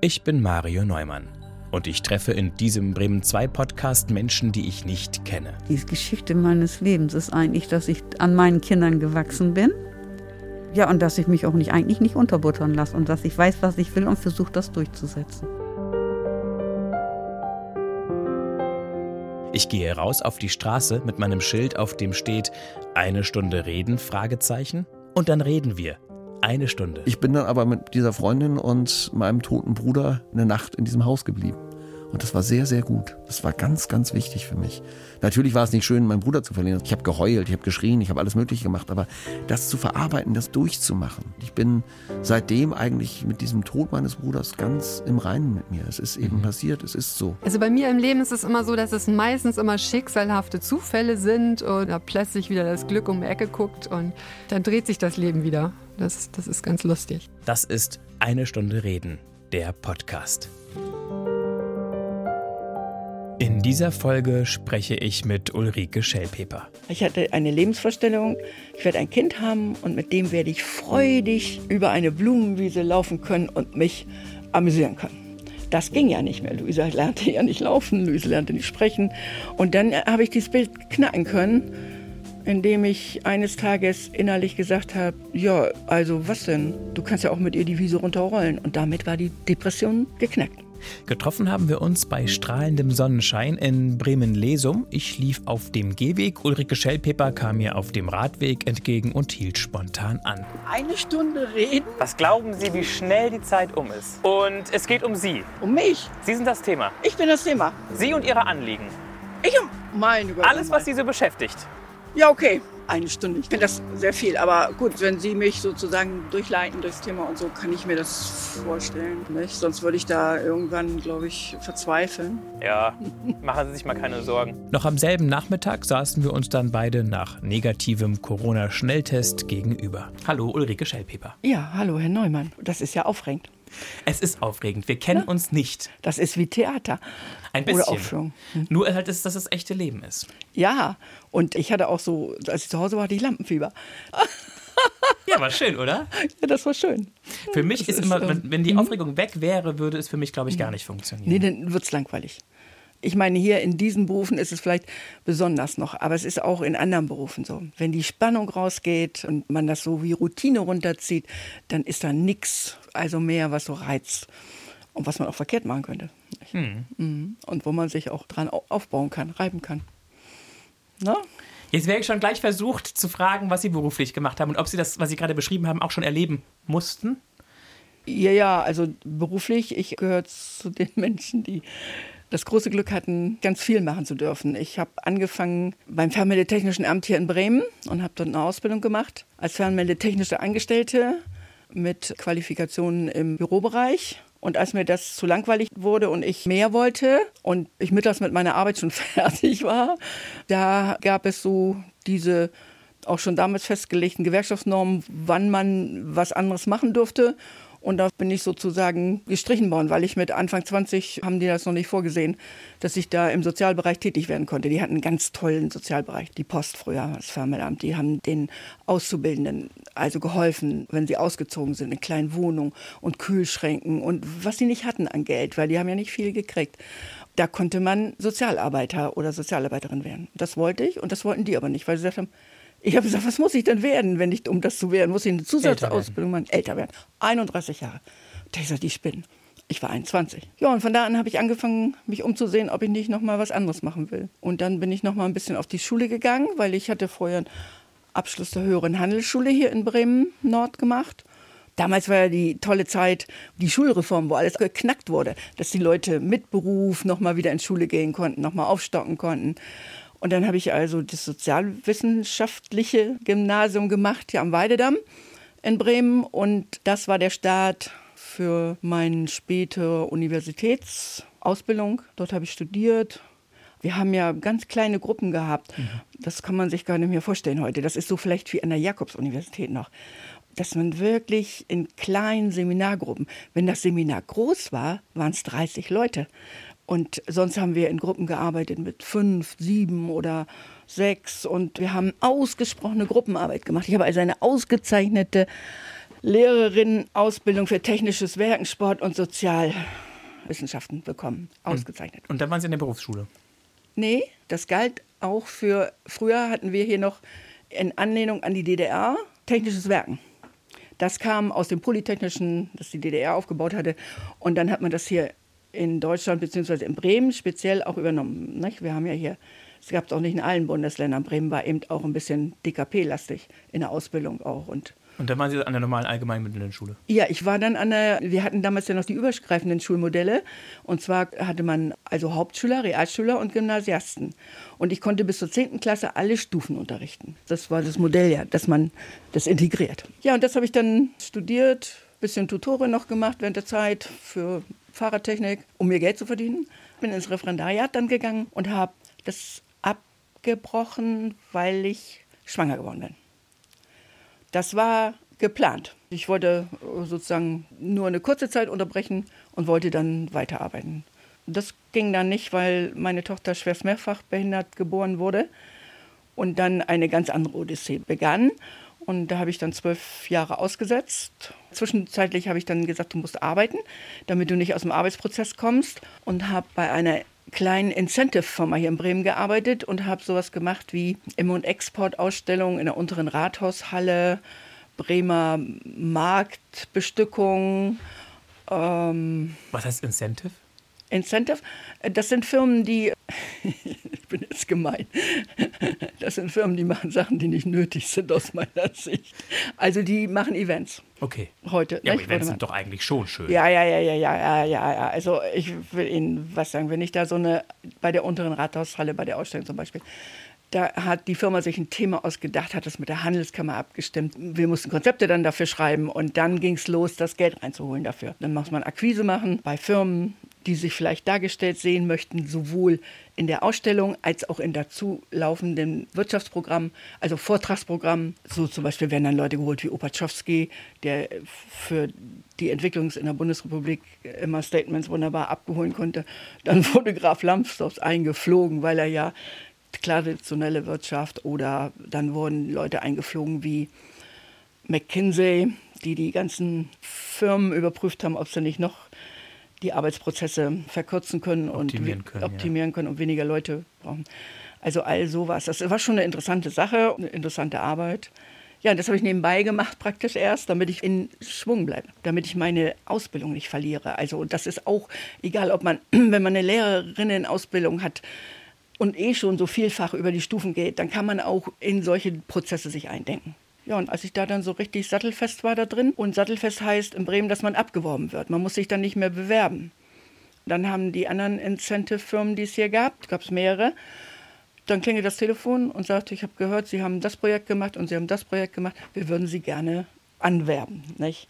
Ich bin Mario Neumann und ich treffe in diesem Bremen 2 Podcast Menschen, die ich nicht kenne. Die Geschichte meines Lebens ist eigentlich, dass ich an meinen Kindern gewachsen bin. Ja, und dass ich mich auch nicht eigentlich nicht unterbuttern lasse und dass ich weiß, was ich will und versuche das durchzusetzen. Ich gehe raus auf die Straße mit meinem Schild, auf dem steht eine Stunde reden Fragezeichen und dann reden wir. Eine Stunde. Ich bin dann aber mit dieser Freundin und meinem toten Bruder eine Nacht in diesem Haus geblieben. Und das war sehr, sehr gut. Das war ganz, ganz wichtig für mich. Natürlich war es nicht schön, meinen Bruder zu verlieren. Ich habe geheult, ich habe geschrien, ich habe alles Mögliche gemacht. Aber das zu verarbeiten, das durchzumachen. Ich bin seitdem eigentlich mit diesem Tod meines Bruders ganz im Reinen mit mir. Es ist eben mhm. passiert, es ist so. Also bei mir im Leben ist es immer so, dass es meistens immer schicksalhafte Zufälle sind oder plötzlich wieder das Glück um die Ecke guckt und dann dreht sich das Leben wieder. Das, das ist ganz lustig. Das ist Eine Stunde Reden, der Podcast. In dieser Folge spreche ich mit Ulrike Schellpeper. Ich hatte eine Lebensvorstellung, ich werde ein Kind haben und mit dem werde ich freudig über eine Blumenwiese laufen können und mich amüsieren können. Das ging ja nicht mehr. Luisa lernte ja nicht laufen, Luisa lernte nicht sprechen. Und dann habe ich dieses Bild knacken können, indem ich eines Tages innerlich gesagt habe, ja, also was denn? Du kannst ja auch mit ihr die Wiese runterrollen. Und damit war die Depression geknackt. Getroffen haben wir uns bei strahlendem Sonnenschein in Bremen-Lesum. Ich lief auf dem Gehweg. Ulrike Schellpeper kam mir auf dem Radweg entgegen und hielt spontan an. Eine Stunde reden? Was glauben Sie, wie schnell die Zeit um ist? Und es geht um Sie. Um mich? Sie sind das Thema. Ich bin das Thema. Sie und Ihre Anliegen. Ich um meine Gott. Alles, was Sie so beschäftigt. Ja, okay eine Stunde. Ich finde das sehr viel, aber gut, wenn Sie mich sozusagen durchleiten durchs Thema und so, kann ich mir das vorstellen. Nicht? Sonst würde ich da irgendwann, glaube ich, verzweifeln. Ja, machen Sie sich mal keine Sorgen. Noch am selben Nachmittag saßen wir uns dann beide nach negativem Corona-Schnelltest gegenüber. Hallo, Ulrike Schellpeper. Ja, hallo, Herr Neumann. Das ist ja aufregend. Es ist aufregend. Wir kennen ja. uns nicht. Das ist wie Theater. Ein bisschen. Oder Aufführung. Hm. Nur halt, ist, dass es echte Leben ist. Ja, und ich hatte auch so, als ich zu Hause war, hatte ich Lampenfieber. Ja, war schön, oder? Ja, das war schön. Für mich das ist, immer, wenn, wenn die mhm. Aufregung weg wäre, würde es für mich, glaube ich, gar nicht funktionieren. Nee, dann wird es langweilig. Ich meine, hier in diesen Berufen ist es vielleicht besonders noch, aber es ist auch in anderen Berufen so. Wenn die Spannung rausgeht und man das so wie Routine runterzieht, dann ist da nichts, also mehr, was so reizt und was man auch verkehrt machen könnte. Hm. Mhm. Und wo man sich auch dran aufbauen kann, reiben kann. Na? Jetzt wäre ich schon gleich versucht zu fragen, was Sie beruflich gemacht haben und ob Sie das, was Sie gerade beschrieben haben, auch schon erleben mussten. Ja, ja, also beruflich, ich gehöre zu den Menschen, die das große Glück hatten, ganz viel machen zu dürfen. Ich habe angefangen beim Fernmeldetechnischen Amt hier in Bremen und habe dort eine Ausbildung gemacht als Fernmeldetechnische Angestellte mit Qualifikationen im Bürobereich. Und als mir das zu langweilig wurde und ich mehr wollte und ich mittags mit meiner Arbeit schon fertig war, da gab es so diese auch schon damals festgelegten Gewerkschaftsnormen, wann man was anderes machen durfte. Und da bin ich sozusagen gestrichen worden, weil ich mit Anfang 20 haben die das noch nicht vorgesehen, dass ich da im Sozialbereich tätig werden konnte. Die hatten einen ganz tollen Sozialbereich, die Post früher, das Fernmeldeamt. Die haben den Auszubildenden also geholfen, wenn sie ausgezogen sind, in kleinen Wohnungen und Kühlschränken und was sie nicht hatten an Geld, weil die haben ja nicht viel gekriegt. Da konnte man Sozialarbeiter oder Sozialarbeiterin werden. Das wollte ich und das wollten die aber nicht, weil sie gesagt haben, ich habe gesagt, was muss ich denn werden, wenn ich, um das zu werden? Muss ich eine Zusatzausbildung machen? Älter werden. 31 Jahre. Da ich gesagt, die spinnen. Ich war 21. Ja, und von da an habe ich angefangen, mich umzusehen, ob ich nicht noch mal was anderes machen will. Und dann bin ich noch mal ein bisschen auf die Schule gegangen, weil ich hatte vorher einen Abschluss der höheren Handelsschule hier in Bremen Nord gemacht. Damals war ja die tolle Zeit, die Schulreform, wo alles geknackt wurde, dass die Leute mit Beruf noch mal wieder in Schule gehen konnten, noch mal aufstocken konnten. Und dann habe ich also das sozialwissenschaftliche Gymnasium gemacht hier am Weidedamm in Bremen. Und das war der Start für meine späte Universitätsausbildung. Dort habe ich studiert. Wir haben ja ganz kleine Gruppen gehabt. Mhm. Das kann man sich gar nicht mehr vorstellen heute. Das ist so vielleicht wie an der Jakobs-Universität noch. Dass man wirklich in kleinen Seminargruppen, wenn das Seminar groß war, waren es 30 Leute. Und sonst haben wir in Gruppen gearbeitet mit fünf, sieben oder sechs. Und wir haben ausgesprochene Gruppenarbeit gemacht. Ich habe also eine ausgezeichnete Lehrerinnen-Ausbildung für technisches Werken, Sport und Sozialwissenschaften bekommen. Ausgezeichnet. Und dann waren Sie in der Berufsschule? Nee, das galt auch für, früher hatten wir hier noch in Anlehnung an die DDR technisches Werken. Das kam aus dem Polytechnischen, das die DDR aufgebaut hatte. Und dann hat man das hier in Deutschland bzw. in Bremen speziell auch übernommen. Nicht? Wir haben ja hier, es gab es auch nicht in allen Bundesländern. Bremen war eben auch ein bisschen DKP-lastig in der Ausbildung auch. Und und dann waren Sie an der normalen allgemeinmittelnden Schule? Ja, ich war dann an der, wir hatten damals ja noch die übergreifenden Schulmodelle. Und zwar hatte man also Hauptschüler, Realschüler und Gymnasiasten. Und ich konnte bis zur 10. Klasse alle Stufen unterrichten. Das war das Modell ja, dass man das integriert. Ja, und das habe ich dann studiert, bisschen Tutorin noch gemacht während der Zeit für Fahrradtechnik, um mir Geld zu verdienen. Bin ins Referendariat dann gegangen und habe das abgebrochen, weil ich schwanger geworden bin. Das war geplant. Ich wollte sozusagen nur eine kurze Zeit unterbrechen und wollte dann weiterarbeiten. Das ging dann nicht, weil meine Tochter schwerst mehrfach behindert geboren wurde und dann eine ganz andere Odyssee begann. Und da habe ich dann zwölf Jahre ausgesetzt. Zwischenzeitlich habe ich dann gesagt, du musst arbeiten, damit du nicht aus dem Arbeitsprozess kommst. Und habe bei einer kleinen Incentive-Firma hier in Bremen gearbeitet und habe sowas gemacht wie Im- und Exportausstellungen in der unteren Rathaushalle, Bremer Marktbestückung. Ähm, Was heißt Incentive? Incentive, das sind Firmen, die, ich bin jetzt gemein, das sind Firmen, die machen Sachen, die nicht nötig sind aus meiner Sicht. Also die machen Events. Okay. Heute. Ja, aber Events sind doch eigentlich schon schön. Ja, ja, ja, ja, ja, ja, ja, ja. Also ich will Ihnen was sagen, wenn ich da so eine, bei der unteren Rathaushalle, bei der Ausstellung zum Beispiel, da hat die Firma sich ein Thema ausgedacht, hat das mit der Handelskammer abgestimmt. Wir mussten Konzepte dann dafür schreiben und dann ging es los, das Geld reinzuholen dafür. Dann muss man Akquise machen bei Firmen, die sich vielleicht dargestellt sehen möchten, sowohl in der Ausstellung als auch in dazu laufenden Wirtschaftsprogramm, also Vortragsprogramm. So zum Beispiel werden dann Leute geholt wie Opatschowski, der für die Entwicklung in der Bundesrepublik immer Statements wunderbar abgeholen konnte. Dann wurde Graf Lambsdorff eingeflogen, weil er ja traditionelle Wirtschaft oder dann wurden Leute eingeflogen wie McKinsey, die die ganzen Firmen überprüft haben, ob sie nicht noch die Arbeitsprozesse verkürzen können optimieren und können, optimieren ja. können und weniger Leute brauchen. Also all sowas. Das war schon eine interessante Sache, eine interessante Arbeit. Ja, das habe ich nebenbei gemacht praktisch erst, damit ich in Schwung bleibe, damit ich meine Ausbildung nicht verliere. Also das ist auch egal, ob man, wenn man eine Lehrerinnen-Ausbildung hat und eh schon so vielfach über die Stufen geht, dann kann man auch in solche Prozesse sich eindenken. Ja, und als ich da dann so richtig sattelfest war da drin, und sattelfest heißt in Bremen, dass man abgeworben wird. Man muss sich dann nicht mehr bewerben. Dann haben die anderen Incentive-Firmen, die es hier gab, gab es mehrere, dann klingelt das Telefon und sagt, ich habe gehört, Sie haben das Projekt gemacht und Sie haben das Projekt gemacht, wir würden Sie gerne anwerben. Nicht?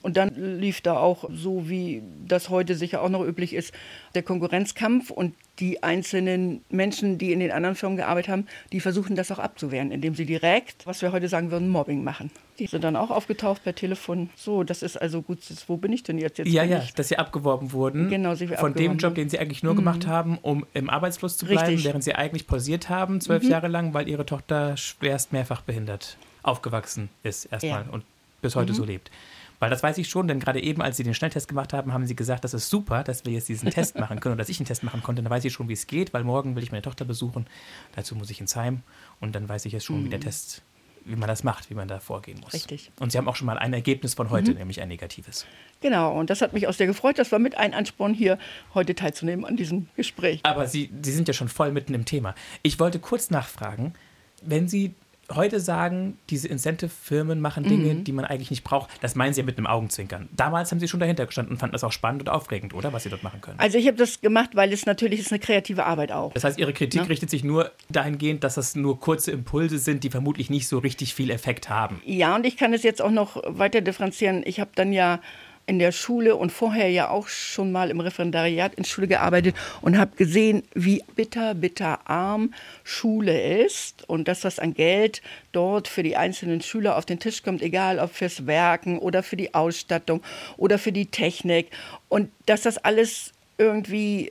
Und dann lief da auch, so wie das heute sicher auch noch üblich ist, der Konkurrenzkampf und die einzelnen Menschen, die in den anderen Firmen gearbeitet haben, die versuchen das auch abzuwehren, indem sie direkt, was wir heute sagen würden, Mobbing machen. Die sind dann auch aufgetaucht per Telefon. So, das ist also gut, wo bin ich denn jetzt? jetzt ja, ja, ich, dass sie abgeworben wurden. Genau, sie Von dem Job, den sie eigentlich nur mhm. gemacht haben, um im Arbeitsfluss zu bleiben, Richtig. während sie eigentlich pausiert haben, zwölf mhm. Jahre lang, weil ihre Tochter schwerst mehrfach behindert aufgewachsen ist erstmal ja. und bis heute mhm. so lebt. Weil das weiß ich schon, denn gerade eben, als Sie den Schnelltest gemacht haben, haben Sie gesagt, das ist super, dass wir jetzt diesen Test machen können oder dass ich einen Test machen konnte. Dann weiß ich schon, wie es geht, weil morgen will ich meine Tochter besuchen. Dazu muss ich ins Heim und dann weiß ich jetzt schon, mhm. wie der mhm. Test, wie man das macht, wie man da vorgehen muss. Richtig. Und Sie haben auch schon mal ein Ergebnis von heute, mhm. nämlich ein negatives. Genau, und das hat mich auch sehr gefreut. Das war mit ein Ansporn, hier heute teilzunehmen an diesem Gespräch. Aber Sie, Sie sind ja schon voll mitten im Thema. Ich wollte kurz nachfragen, wenn Sie heute sagen, diese Incentive-Firmen machen Dinge, mhm. die man eigentlich nicht braucht. Das meinen Sie ja mit einem Augenzwinkern. Damals haben Sie schon dahinter gestanden und fanden das auch spannend und aufregend, oder? Was Sie dort machen können. Also ich habe das gemacht, weil es natürlich ist eine kreative Arbeit auch. Das heißt, Ihre Kritik Ja. richtet sich nur dahingehend, dass das nur kurze Impulse sind, die vermutlich nicht so richtig viel Effekt haben. Ja, und ich kann es jetzt auch noch weiter differenzieren. Ich habe dann ja in der Schule und vorher ja auch schon mal im Referendariat in Schule gearbeitet und habe gesehen, wie bitter, bitter arm Schule ist und dass das an Geld dort für die einzelnen Schüler auf den Tisch kommt, egal ob fürs Werken oder für die Ausstattung oder für die Technik und dass das alles irgendwie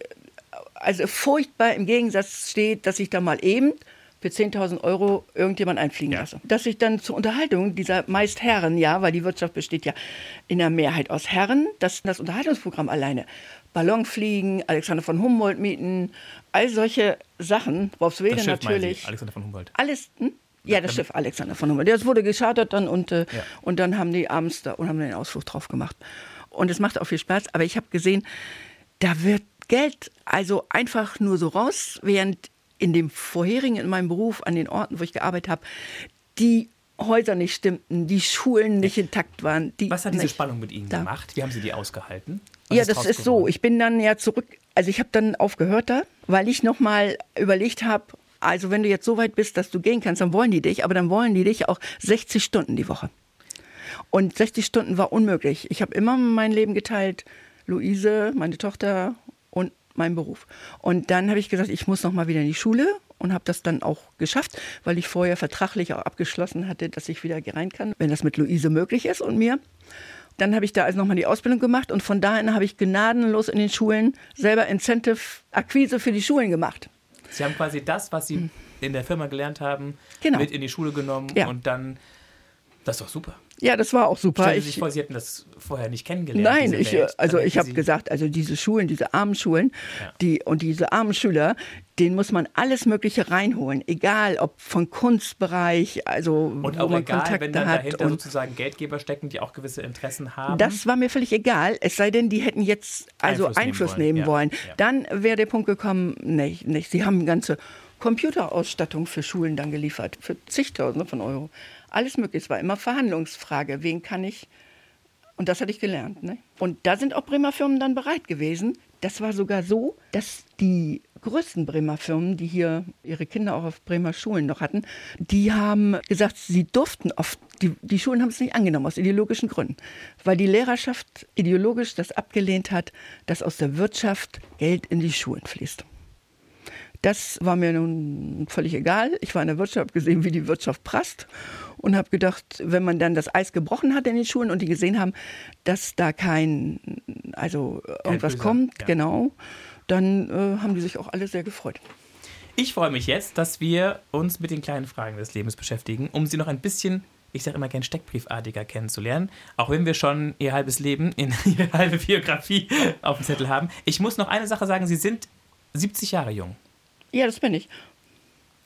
also furchtbar im Gegensatz steht, dass ich da mal eben für 10.000 Euro irgendjemand einfliegen Ja. lasse. Dass ich dann zur Unterhaltung dieser meist Herren, ja, weil die Wirtschaft besteht ja in der Mehrheit aus Herren, dass das Unterhaltungsprogramm alleine Ballonfliegen, Alexander von Humboldt mieten, all solche Sachen, Schiff meinen Sie, natürlich. Alexander von Humboldt. Alles, hm? Ja, das Schiff Alexander von Humboldt. Das wurde geschartert dann und, äh, Ja. und dann haben die abends da und haben den Ausflug drauf gemacht. Und es macht auch viel Spaß, aber ich habe gesehen, da wird Geld also einfach nur so raus, während in dem vorherigen, in meinem Beruf, an den Orten, wo ich gearbeitet habe, die Häuser nicht stimmten, die Schulen nicht intakt waren. Die Was hat diese Spannung mit Ihnen da. gemacht? Wie haben Sie die ausgehalten? Was Ja, das draus ist so. geworden? Ich bin dann ja zurück, also ich habe dann aufgehört da, weil ich nochmal überlegt habe, also wenn du jetzt so weit bist, dass du gehen kannst, dann wollen die dich, aber dann wollen die dich auch 60 Stunden die Woche. Und 60 Stunden war unmöglich. Ich habe immer mein Leben geteilt, Luise, meine Tochter mein Beruf. Und dann habe ich gesagt, ich muss noch mal wieder in die Schule und habe das dann auch geschafft, weil ich vorher vertraglich auch abgeschlossen hatte, dass ich wieder rein kann, wenn das mit Luise möglich ist und mir. Dann habe ich da also nochmal die Ausbildung gemacht und von dahin habe ich gnadenlos in den Schulen selber Incentive-Akquise für die Schulen gemacht. Sie haben quasi das, was Sie in der Firma gelernt haben, Hm. Genau. mit in die Schule genommen Ja. und dann. Das ist doch super. Ja, das war auch super. Stellen Sie sich Ich, vor, Sie hätten das vorher nicht kennengelernt. Nein, ich, also ich habe gesagt, also diese Schulen, diese armen Schulen, Ja. die und diese armen Schüler, denen muss man alles Mögliche reinholen, egal ob von Kunstbereich, also Und wo auch man egal, Kontakte wenn dann hat dahinter und sozusagen Geldgeber stecken, die auch gewisse Interessen haben. Das war mir völlig egal, es sei denn, die hätten jetzt also Einfluss Einfluss, nehmen nehmen wollen. wollen. Ja. Dann wäre der Punkt gekommen, nee, nicht. Sie haben eine ganze Computerausstattung für Schulen dann geliefert, für zigtausende von Euro. Alles mögliche. Es war immer Verhandlungsfrage, wen kann ich. Und das hatte ich gelernt. Ne? Und da sind auch Bremer Firmen dann bereit gewesen. Das war sogar so, dass die größten Bremer Firmen, die hier ihre Kinder auch auf Bremer Schulen noch hatten, die haben gesagt, sie durften oft, die, die Schulen haben es nicht angenommen, aus ideologischen Gründen, weil die Lehrerschaft ideologisch das abgelehnt hat, dass aus der Wirtschaft Geld in die Schulen fließt. Das war mir nun völlig egal. Ich war in der Wirtschaft, habe gesehen, wie die Wirtschaft prasst und habe gedacht, wenn man dann das Eis gebrochen hat in den Schulen und die gesehen haben, dass da kein, also irgendwas Geldböse, kommt, ja. genau, dann äh, haben die sich auch alle sehr gefreut. Ich freue mich jetzt, dass wir uns mit den kleinen Fragen des Lebens beschäftigen, um sie noch ein bisschen, ich sage immer gern steckbriefartiger kennenzulernen. Auch wenn wir schon ihr halbes Leben, in ihre halbe Biografie auf dem Zettel haben. Ich muss noch eine Sache sagen, Sie sind 70 Jahre jung. Ja, das bin ich.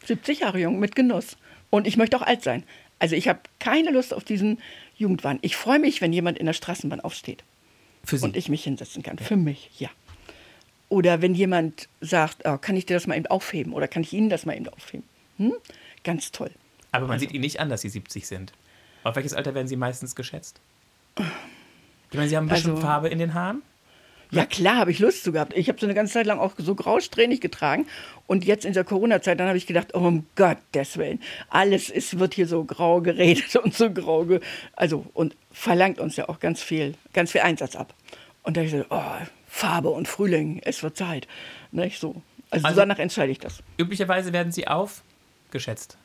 70 Jahre jung, mit Genuss. Und ich möchte auch alt sein. Also ich habe keine Lust auf diesen Jugendwahn. Ich freue mich, wenn jemand in der Straßenbahn aufsteht. Für Sie. und ich mich hinsetzen kann. Für mich, ja. Oder wenn jemand sagt, oh, kann ich dir das mal eben aufheben oder kann ich Ihnen das mal eben aufheben? Hm? Ganz toll. Aber man sieht Ihnen nicht an, dass Sie 70 sind. Auf welches Alter werden Sie meistens geschätzt? Ich meine, Sie haben ein bisschen Also- Farbe in den Haaren. Ja, klar, habe ich Lust zu gehabt. Ich habe so eine ganze Zeit lang auch so grausträhnig getragen. Und jetzt in der Corona-Zeit, dann habe ich gedacht, oh, um Gottes Willen, alles ist, wird hier so grau geredet und so grau, ge also und verlangt uns ja auch ganz viel, ganz viel Einsatz ab. Und da habe ich gesagt, oh, Farbe und Frühling, es wird Zeit. Nicht so. Also, Also- danach entscheide ich das. Üblicherweise werden Sie aufgeschätzt.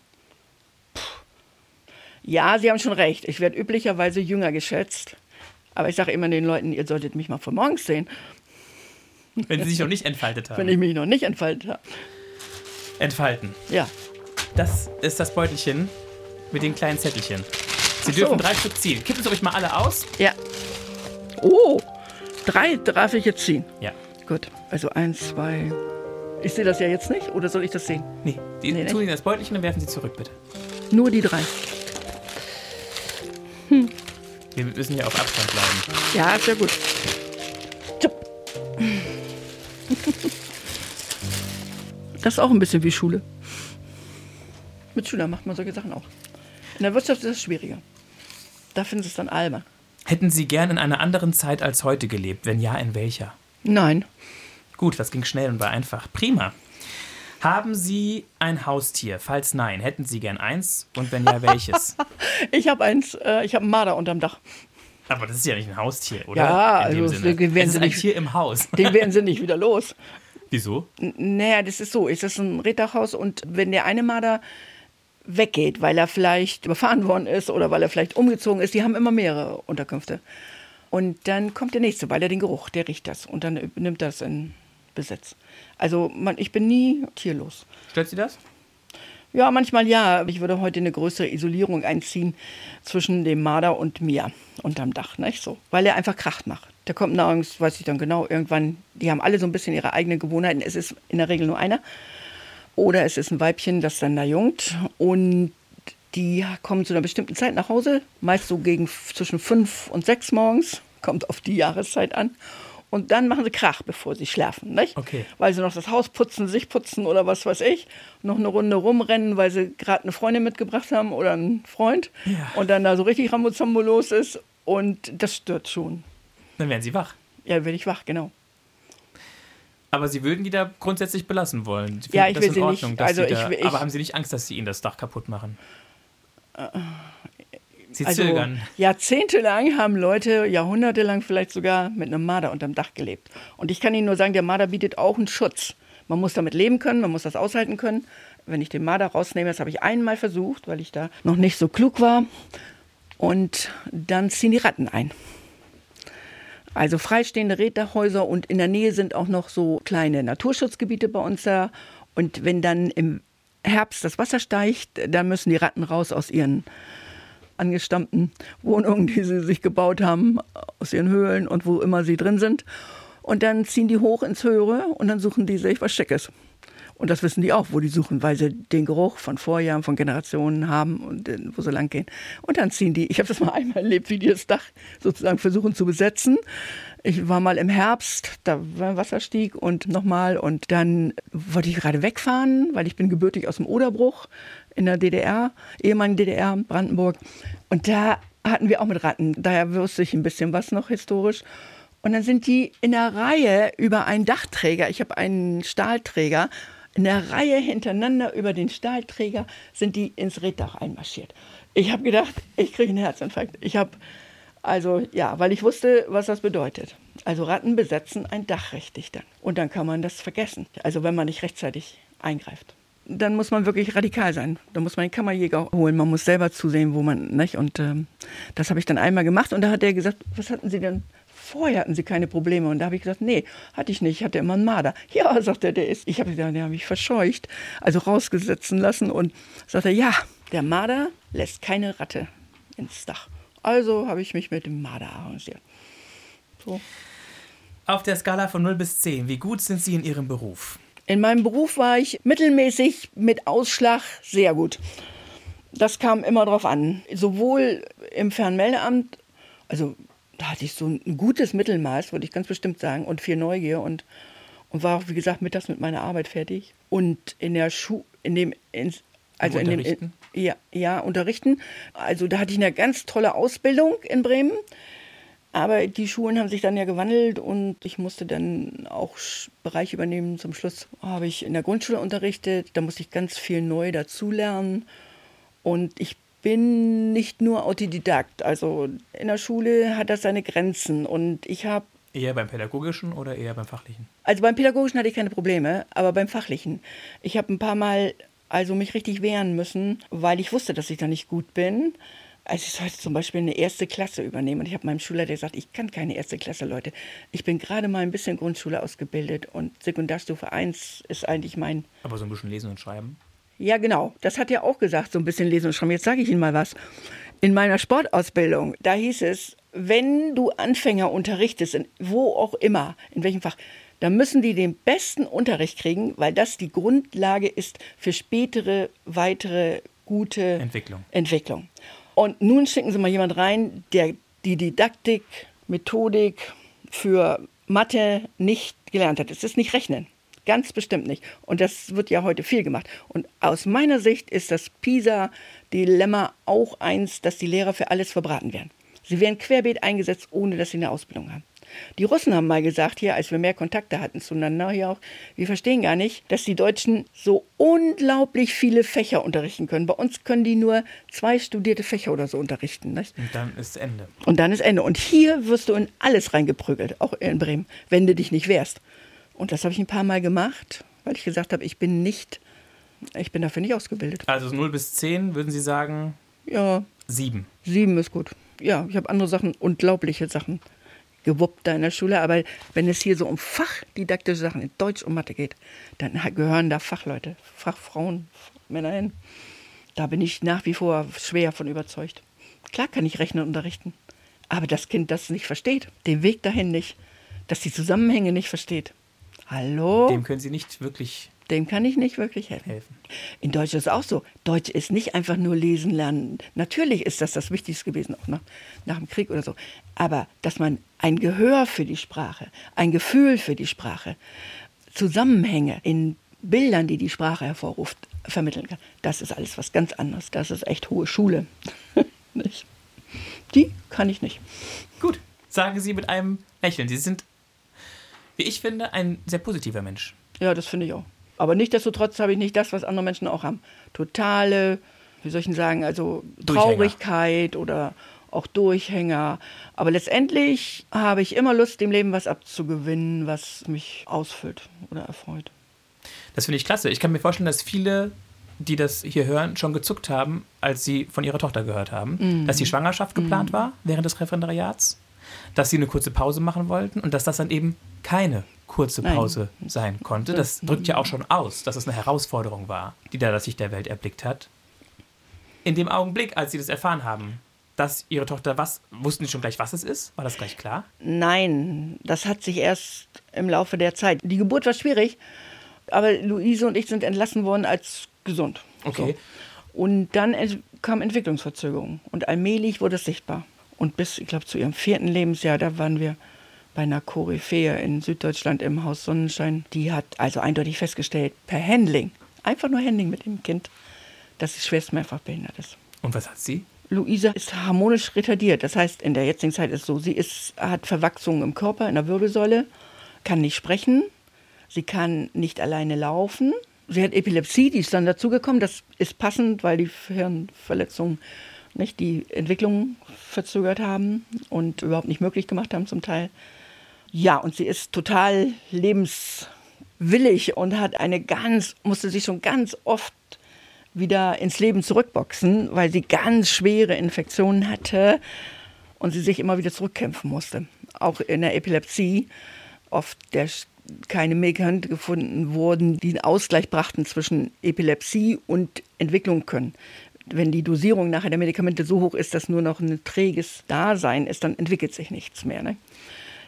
Ja, Sie haben schon recht. Ich werde üblicherweise jünger geschätzt. Aber ich sage immer den Leuten, ihr solltet mich mal von morgens sehen, Wenn Sie sich noch nicht entfaltet haben. wenn ich mich noch nicht entfaltet habe. Entfalten. Ja. Das ist das Beutelchen mit den kleinen Zettelchen. Sie so. dürfen drei Stück ziehen. Kippen Sie ruhig mal alle aus. Ja. Oh, drei darf ich jetzt ziehen. Ja. Gut, also eins, zwei. Ich sehe das ja jetzt nicht, oder soll ich das sehen? Nee, die Nee, tun? Ihnen das Beutelchen und werfen Sie zurück, bitte. Nur die drei. Wir müssen hier auf Abstand bleiben. Ja, ist ja gut. Das ist auch ein bisschen wie Schule. Mit Schülern macht man solche Sachen auch. In der Wirtschaft ist es schwieriger. Da finden sie es dann albern. Hätten Sie gern in einer anderen Zeit als heute gelebt? Wenn ja, in welcher? Nein. Gut, das ging schnell und war einfach. Prima. Haben Sie ein Haustier? Falls nein, hätten Sie gern eins? Und wenn ja, welches? Ich habe eins, äh, ich habe einen Marder unterm Dach. Aber das ist ja nicht ein Haustier, oder? Ja, also Sinne. werden es ist sie ein nicht- Tier im Haus. Den werden sie nicht wieder los. Wieso? N- Naja, das ist so. Es ist ein Reddachhaus und wenn der eine Marder weggeht, weil er vielleicht überfahren worden ist oder weil er vielleicht umgezogen ist, die haben immer mehrere Unterkünfte. Und dann kommt der nächste, weil er den Geruch, der riecht das und dann nimmt das in Besitz. Also man, ich bin nie tierlos. Stört Sie das? Ja, manchmal ja. Ich würde heute eine größere Isolierung einziehen zwischen dem Marder und mir unterm Dach, nicht so, weil er einfach Kracht macht. Der kommt nirgends, weiß ich dann genau, irgendwann, die haben alle so ein bisschen ihre eigenen Gewohnheiten. Es ist in der Regel nur einer. Oder es ist ein Weibchen, das dann da jungt. Und die kommen zu einer bestimmten Zeit nach Hause, meist so gegen zwischen fünf und sechs morgens, kommt auf die Jahreszeit an. Und dann machen sie Krach, bevor sie schlafen, nicht? Okay. Weil sie noch das Haus putzen, sich putzen oder was weiß ich. Noch eine Runde rumrennen, weil sie gerade eine Freundin mitgebracht haben oder einen Freund. Ja. Und dann da so richtig Rambozambo los ist. Und das stört schon. Dann werden sie wach. Ja, werde ich wach, genau. Aber Sie würden die da grundsätzlich belassen wollen. Sie Ja, ich das will in sie Ordnung, nicht- dass also Sie da, ich ich- aber haben Sie nicht Angst, dass Sie Ihnen das Dach kaputt machen? Sie Also zögern. jahrzehntelang haben Leute, jahrhundertelang vielleicht sogar mit einem Marder unterm Dach gelebt. Und ich kann Ihnen nur sagen, der Marder bietet auch einen Schutz. Man muss damit leben können, man muss das aushalten können. Wenn ich den Marder rausnehme, das habe ich einmal versucht, weil ich da noch nicht so klug war. Und dann ziehen die Ratten ein. Also freistehende Reddachhäuser und in der Nähe sind auch noch so kleine Naturschutzgebiete bei uns da. Und wenn dann im Herbst das Wasser steigt, dann müssen die Ratten raus aus ihren angestammten Wohnungen, die sie sich gebaut haben, aus ihren Höhlen und wo immer sie drin sind. Und dann ziehen die hoch ins Höhere und dann suchen die sich was Schickes. Und das wissen die auch, wo die suchen, weil sie den Geruch von Vorjahren, von Generationen haben und äh, wo sie lang gehen. Und dann ziehen die, ich habe das mal einmal erlebt, wie die das Dach sozusagen versuchen zu besetzen. Ich war mal im Herbst, da war ein Wasserstieg und nochmal und dann wollte ich gerade wegfahren, weil ich bin gebürtig aus dem Oderbruch in der DDR, ehemaligen DDR, Brandenburg. Und da hatten wir auch mit Ratten, daher wusste ich ein bisschen was noch historisch. Und dann sind die in der Reihe über einen Dachträger, ich habe einen Stahlträger, in der Reihe hintereinander über den Stahlträger sind die ins Reddach einmarschiert. Ich habe gedacht, ich kriege einen Herzinfarkt. Ich habe, also ja, weil ich wusste, was das bedeutet. Also Ratten besetzen ein Dach richtig dann. Und dann kann man das vergessen. Also wenn man nicht rechtzeitig eingreift. Dann muss man wirklich radikal sein. Da muss man den Kammerjäger holen. Man muss selber zusehen, wo man, nicht? Und ähm, das habe ich dann einmal gemacht. Und da hat er gesagt, was hatten Sie denn Vorher hatten sie keine Probleme. Und da habe ich gesagt, nee, hatte ich nicht. Ich hatte immer einen Marder. Ja, sagt er, der ist. Ich habe gesagt, den habe ich verscheucht. Also rausgesetzen lassen. Und sagt er, ja, der Marder lässt keine Ratte ins Dach. Also habe ich mich mit dem Marder arrangiert. So. Auf der Skala von 0 bis 10, wie gut sind Sie in Ihrem Beruf? In meinem Beruf war ich mittelmäßig mit Ausschlag sehr gut. Das kam immer drauf an. Sowohl im Fernmeldeamt, also da hatte ich so ein gutes Mittelmaß, würde ich ganz bestimmt sagen, und viel Neugier und, und war auch, wie gesagt, mittags mit meiner Arbeit fertig. Und in der Schu in dem, in, also in dem, Unterrichten? in, ja, ja, unterrichten. Also da hatte ich eine ganz tolle Ausbildung in Bremen. Aber die Schulen haben sich dann ja gewandelt und ich musste dann auch Bereich übernehmen. Zum Schluss habe ich in der Grundschule unterrichtet. Da musste ich ganz viel neu dazulernen. Und ich bin nicht nur Autodidakt. Also in der Schule hat das seine Grenzen. Und ich habe Eher beim Pädagogischen oder eher beim Fachlichen? also beim Pädagogischen hatte ich keine Probleme, aber beim Fachlichen. Ich habe ein paar Mal also mich richtig wehren müssen, weil ich wusste, dass ich da nicht gut bin. Also ich sollte zum Beispiel eine erste Klasse übernehmen und ich habe meinem Schulleiter gesagt, ich kann keine erste Klasse, Leute. Ich bin gerade mal ein bisschen Grundschule ausgebildet und Sekundarstufe 1 ist eigentlich mein Aber so ein bisschen lesen und schreiben? Ja, genau. Das hat er auch gesagt, so ein bisschen lesen und schreiben. Jetzt sage ich Ihnen mal was. In meiner Sportausbildung, da hieß es, wenn du Anfänger unterrichtest, in, wo auch immer, in welchem Fach, dann müssen die den besten Unterricht kriegen, weil das die Grundlage ist für spätere, weitere, gute Entwicklung. Entwicklung. Und nun schicken Sie mal jemand rein, der die Didaktik, Methodik für Mathe nicht gelernt hat. Es ist nicht Rechnen. Ganz bestimmt nicht. Und das wird ja heute viel gemacht. Und aus meiner Sicht ist das PISA-Dilemma auch eins, dass die Lehrer für alles verbraten werden. Sie werden querbeet eingesetzt, ohne dass sie eine Ausbildung haben. Die Russen haben mal gesagt, hier, als wir mehr Kontakte hatten zueinander, hier auch, wir verstehen gar nicht, dass die Deutschen so unglaublich viele Fächer unterrichten können. Bei uns können die nur zwei studierte Fächer oder so unterrichten. Nicht? Und dann ist Ende. Und dann ist Ende. Und hier wirst du in alles reingeprügelt, auch in Bremen, wenn du dich nicht wehrst. Und das habe ich ein paar Mal gemacht, weil ich gesagt habe, ich bin nicht, ich bin dafür nicht ausgebildet. Also 0 bis 10 würden Sie sagen Ja, 7. sieben ist gut. Ja, ich habe andere Sachen, unglaubliche Sachen gewuppt da in der Schule. Aber wenn es hier so um fachdidaktische Sachen in Deutsch und Mathe geht, dann gehören da Fachleute, Fachfrauen, Männer hin. Da bin ich nach wie vor schwer von überzeugt. Klar kann ich Rechnen unterrichten, aber das Kind das nicht versteht, den Weg dahin nicht, das die Zusammenhänge nicht versteht. Hallo? Dem können Sie nicht wirklich dem kann ich nicht wirklich helfen. helfen. In Deutsch ist es auch so. Deutsch ist nicht einfach nur lesen lernen. Natürlich ist das das Wichtigste gewesen, auch nach, nach dem Krieg oder so. Aber dass man ein Gehör für die Sprache, ein Gefühl für die Sprache, Zusammenhänge in Bildern, die die Sprache hervorruft, vermitteln kann, das ist alles was ganz anderes. Das ist echt hohe Schule. Die kann ich nicht. Gut, sagen Sie mit einem Lächeln. Sie sind, wie ich finde, ein sehr positiver Mensch. Ja, das finde ich auch. Aber nichtsdestotrotz habe ich nicht das, was andere Menschen auch haben. Totale, wie soll ich denn sagen, also Traurigkeit oder auch Durchhänger. Aber letztendlich habe ich immer Lust, dem Leben was abzugewinnen, was mich ausfüllt oder erfreut. Das finde ich klasse. Ich kann mir vorstellen, dass viele, die das hier hören, schon gezuckt haben, als sie von ihrer Tochter gehört haben, mhm. dass die Schwangerschaft geplant mhm. war während des Referendariats, dass sie eine kurze Pause machen wollten und dass das dann eben keine kurze Pause Nein. sein konnte. Das drückt ja auch schon aus, dass es eine Herausforderung war, die da das Sicht der Welt erblickt hat. In dem Augenblick, als Sie das erfahren haben, dass Ihre Tochter was, wussten Sie schon gleich, was es ist? War das gleich klar? Nein, das hat sich erst im Laufe der Zeit. Die Geburt war schwierig, aber Luise und ich sind entlassen worden als gesund. Okay. So. Und dann kam Entwicklungsverzögerung und allmählich wurde es sichtbar. Und bis, ich glaube, zu ihrem vierten Lebensjahr, da waren wir bei einer Koryphäe in Süddeutschland im Haus Sonnenschein. Die hat also eindeutig festgestellt, per Handling, einfach nur Handling mit dem Kind, dass sie schwerst mehrfach behindert ist. Und was hat sie? Luisa ist harmonisch retardiert. Das heißt, in der jetzigen Zeit ist es so, sie ist, hat Verwachsungen im Körper, in der Wirbelsäule, kann nicht sprechen, sie kann nicht alleine laufen. Sie hat Epilepsie, die ist dann dazugekommen. Das ist passend, weil die Hirnverletzungen nicht die Entwicklung verzögert haben und überhaupt nicht möglich gemacht haben zum Teil. Ja, und sie ist total lebenswillig und hat eine ganz, musste sich schon ganz oft wieder ins Leben zurückboxen, weil sie ganz schwere Infektionen hatte und sie sich immer wieder zurückkämpfen musste. Auch in der Epilepsie, oft der, keine Medikamente gefunden wurden, die einen Ausgleich brachten zwischen Epilepsie und Entwicklung können. Wenn die Dosierung nachher der Medikamente so hoch ist, dass nur noch ein träges Dasein ist, dann entwickelt sich nichts mehr. Ne?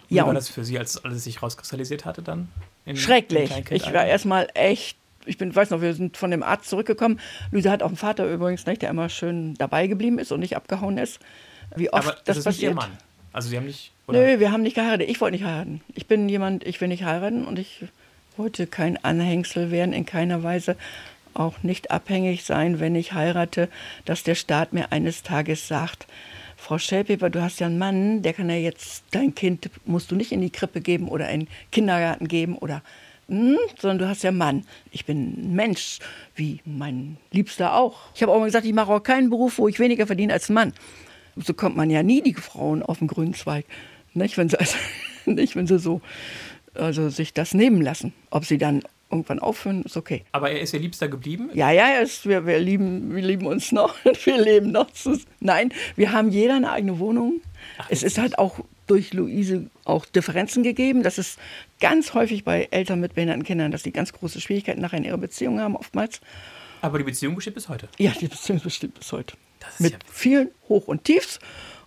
Wie ja, war das für Sie, als alles sich rauskristallisiert hatte dann? In, schrecklich. ich war erstmal echt, ich bin, weiß noch, wir sind von dem Arzt zurückgekommen. Luisa hat auch einen Vater übrigens, nicht, der immer schön dabei geblieben ist und nicht abgehauen ist. Wie oft Aber das, das passiert. Ihr Mann. Also Sie haben nicht. Oder? Nö, wir haben nicht geheiratet. Ich wollte nicht heiraten. Ich bin jemand, ich will nicht heiraten und ich wollte kein Anhängsel werden in keiner Weise. Auch nicht abhängig sein, wenn ich heirate, dass der Staat mir eines Tages sagt, Frau Schellpeper, du hast ja einen Mann, der kann ja jetzt, dein Kind musst du nicht in die Krippe geben oder in den Kindergarten geben oder, hm, sondern du hast ja einen Mann. Ich bin ein Mensch, wie mein Liebster auch. Ich habe auch mal gesagt, ich mache auch keinen Beruf, wo ich weniger verdiene als ein Mann. So kommt man ja nie die Frauen auf den grünen Zweig. Nicht, wenn sie, also, nicht, wenn sie so also sich das nehmen lassen. Ob sie dann irgendwann aufhören, ist okay. Aber er ist ihr Liebster geblieben? Ja, ja, ist, wir, wir, lieben, wir lieben uns noch. Wir leben noch zusammen. Nein, wir haben jeder eine eigene Wohnung. Ach, es ist halt auch durch Luise auch Differenzen gegeben. Das ist ganz häufig bei Eltern mit behinderten Kindern, dass sie ganz große Schwierigkeiten nachher in ihrer Beziehung haben, oftmals. Aber die Beziehung besteht bis heute? Ja, die Beziehung besteht bis heute. mit ja vielen Hoch- und Tiefs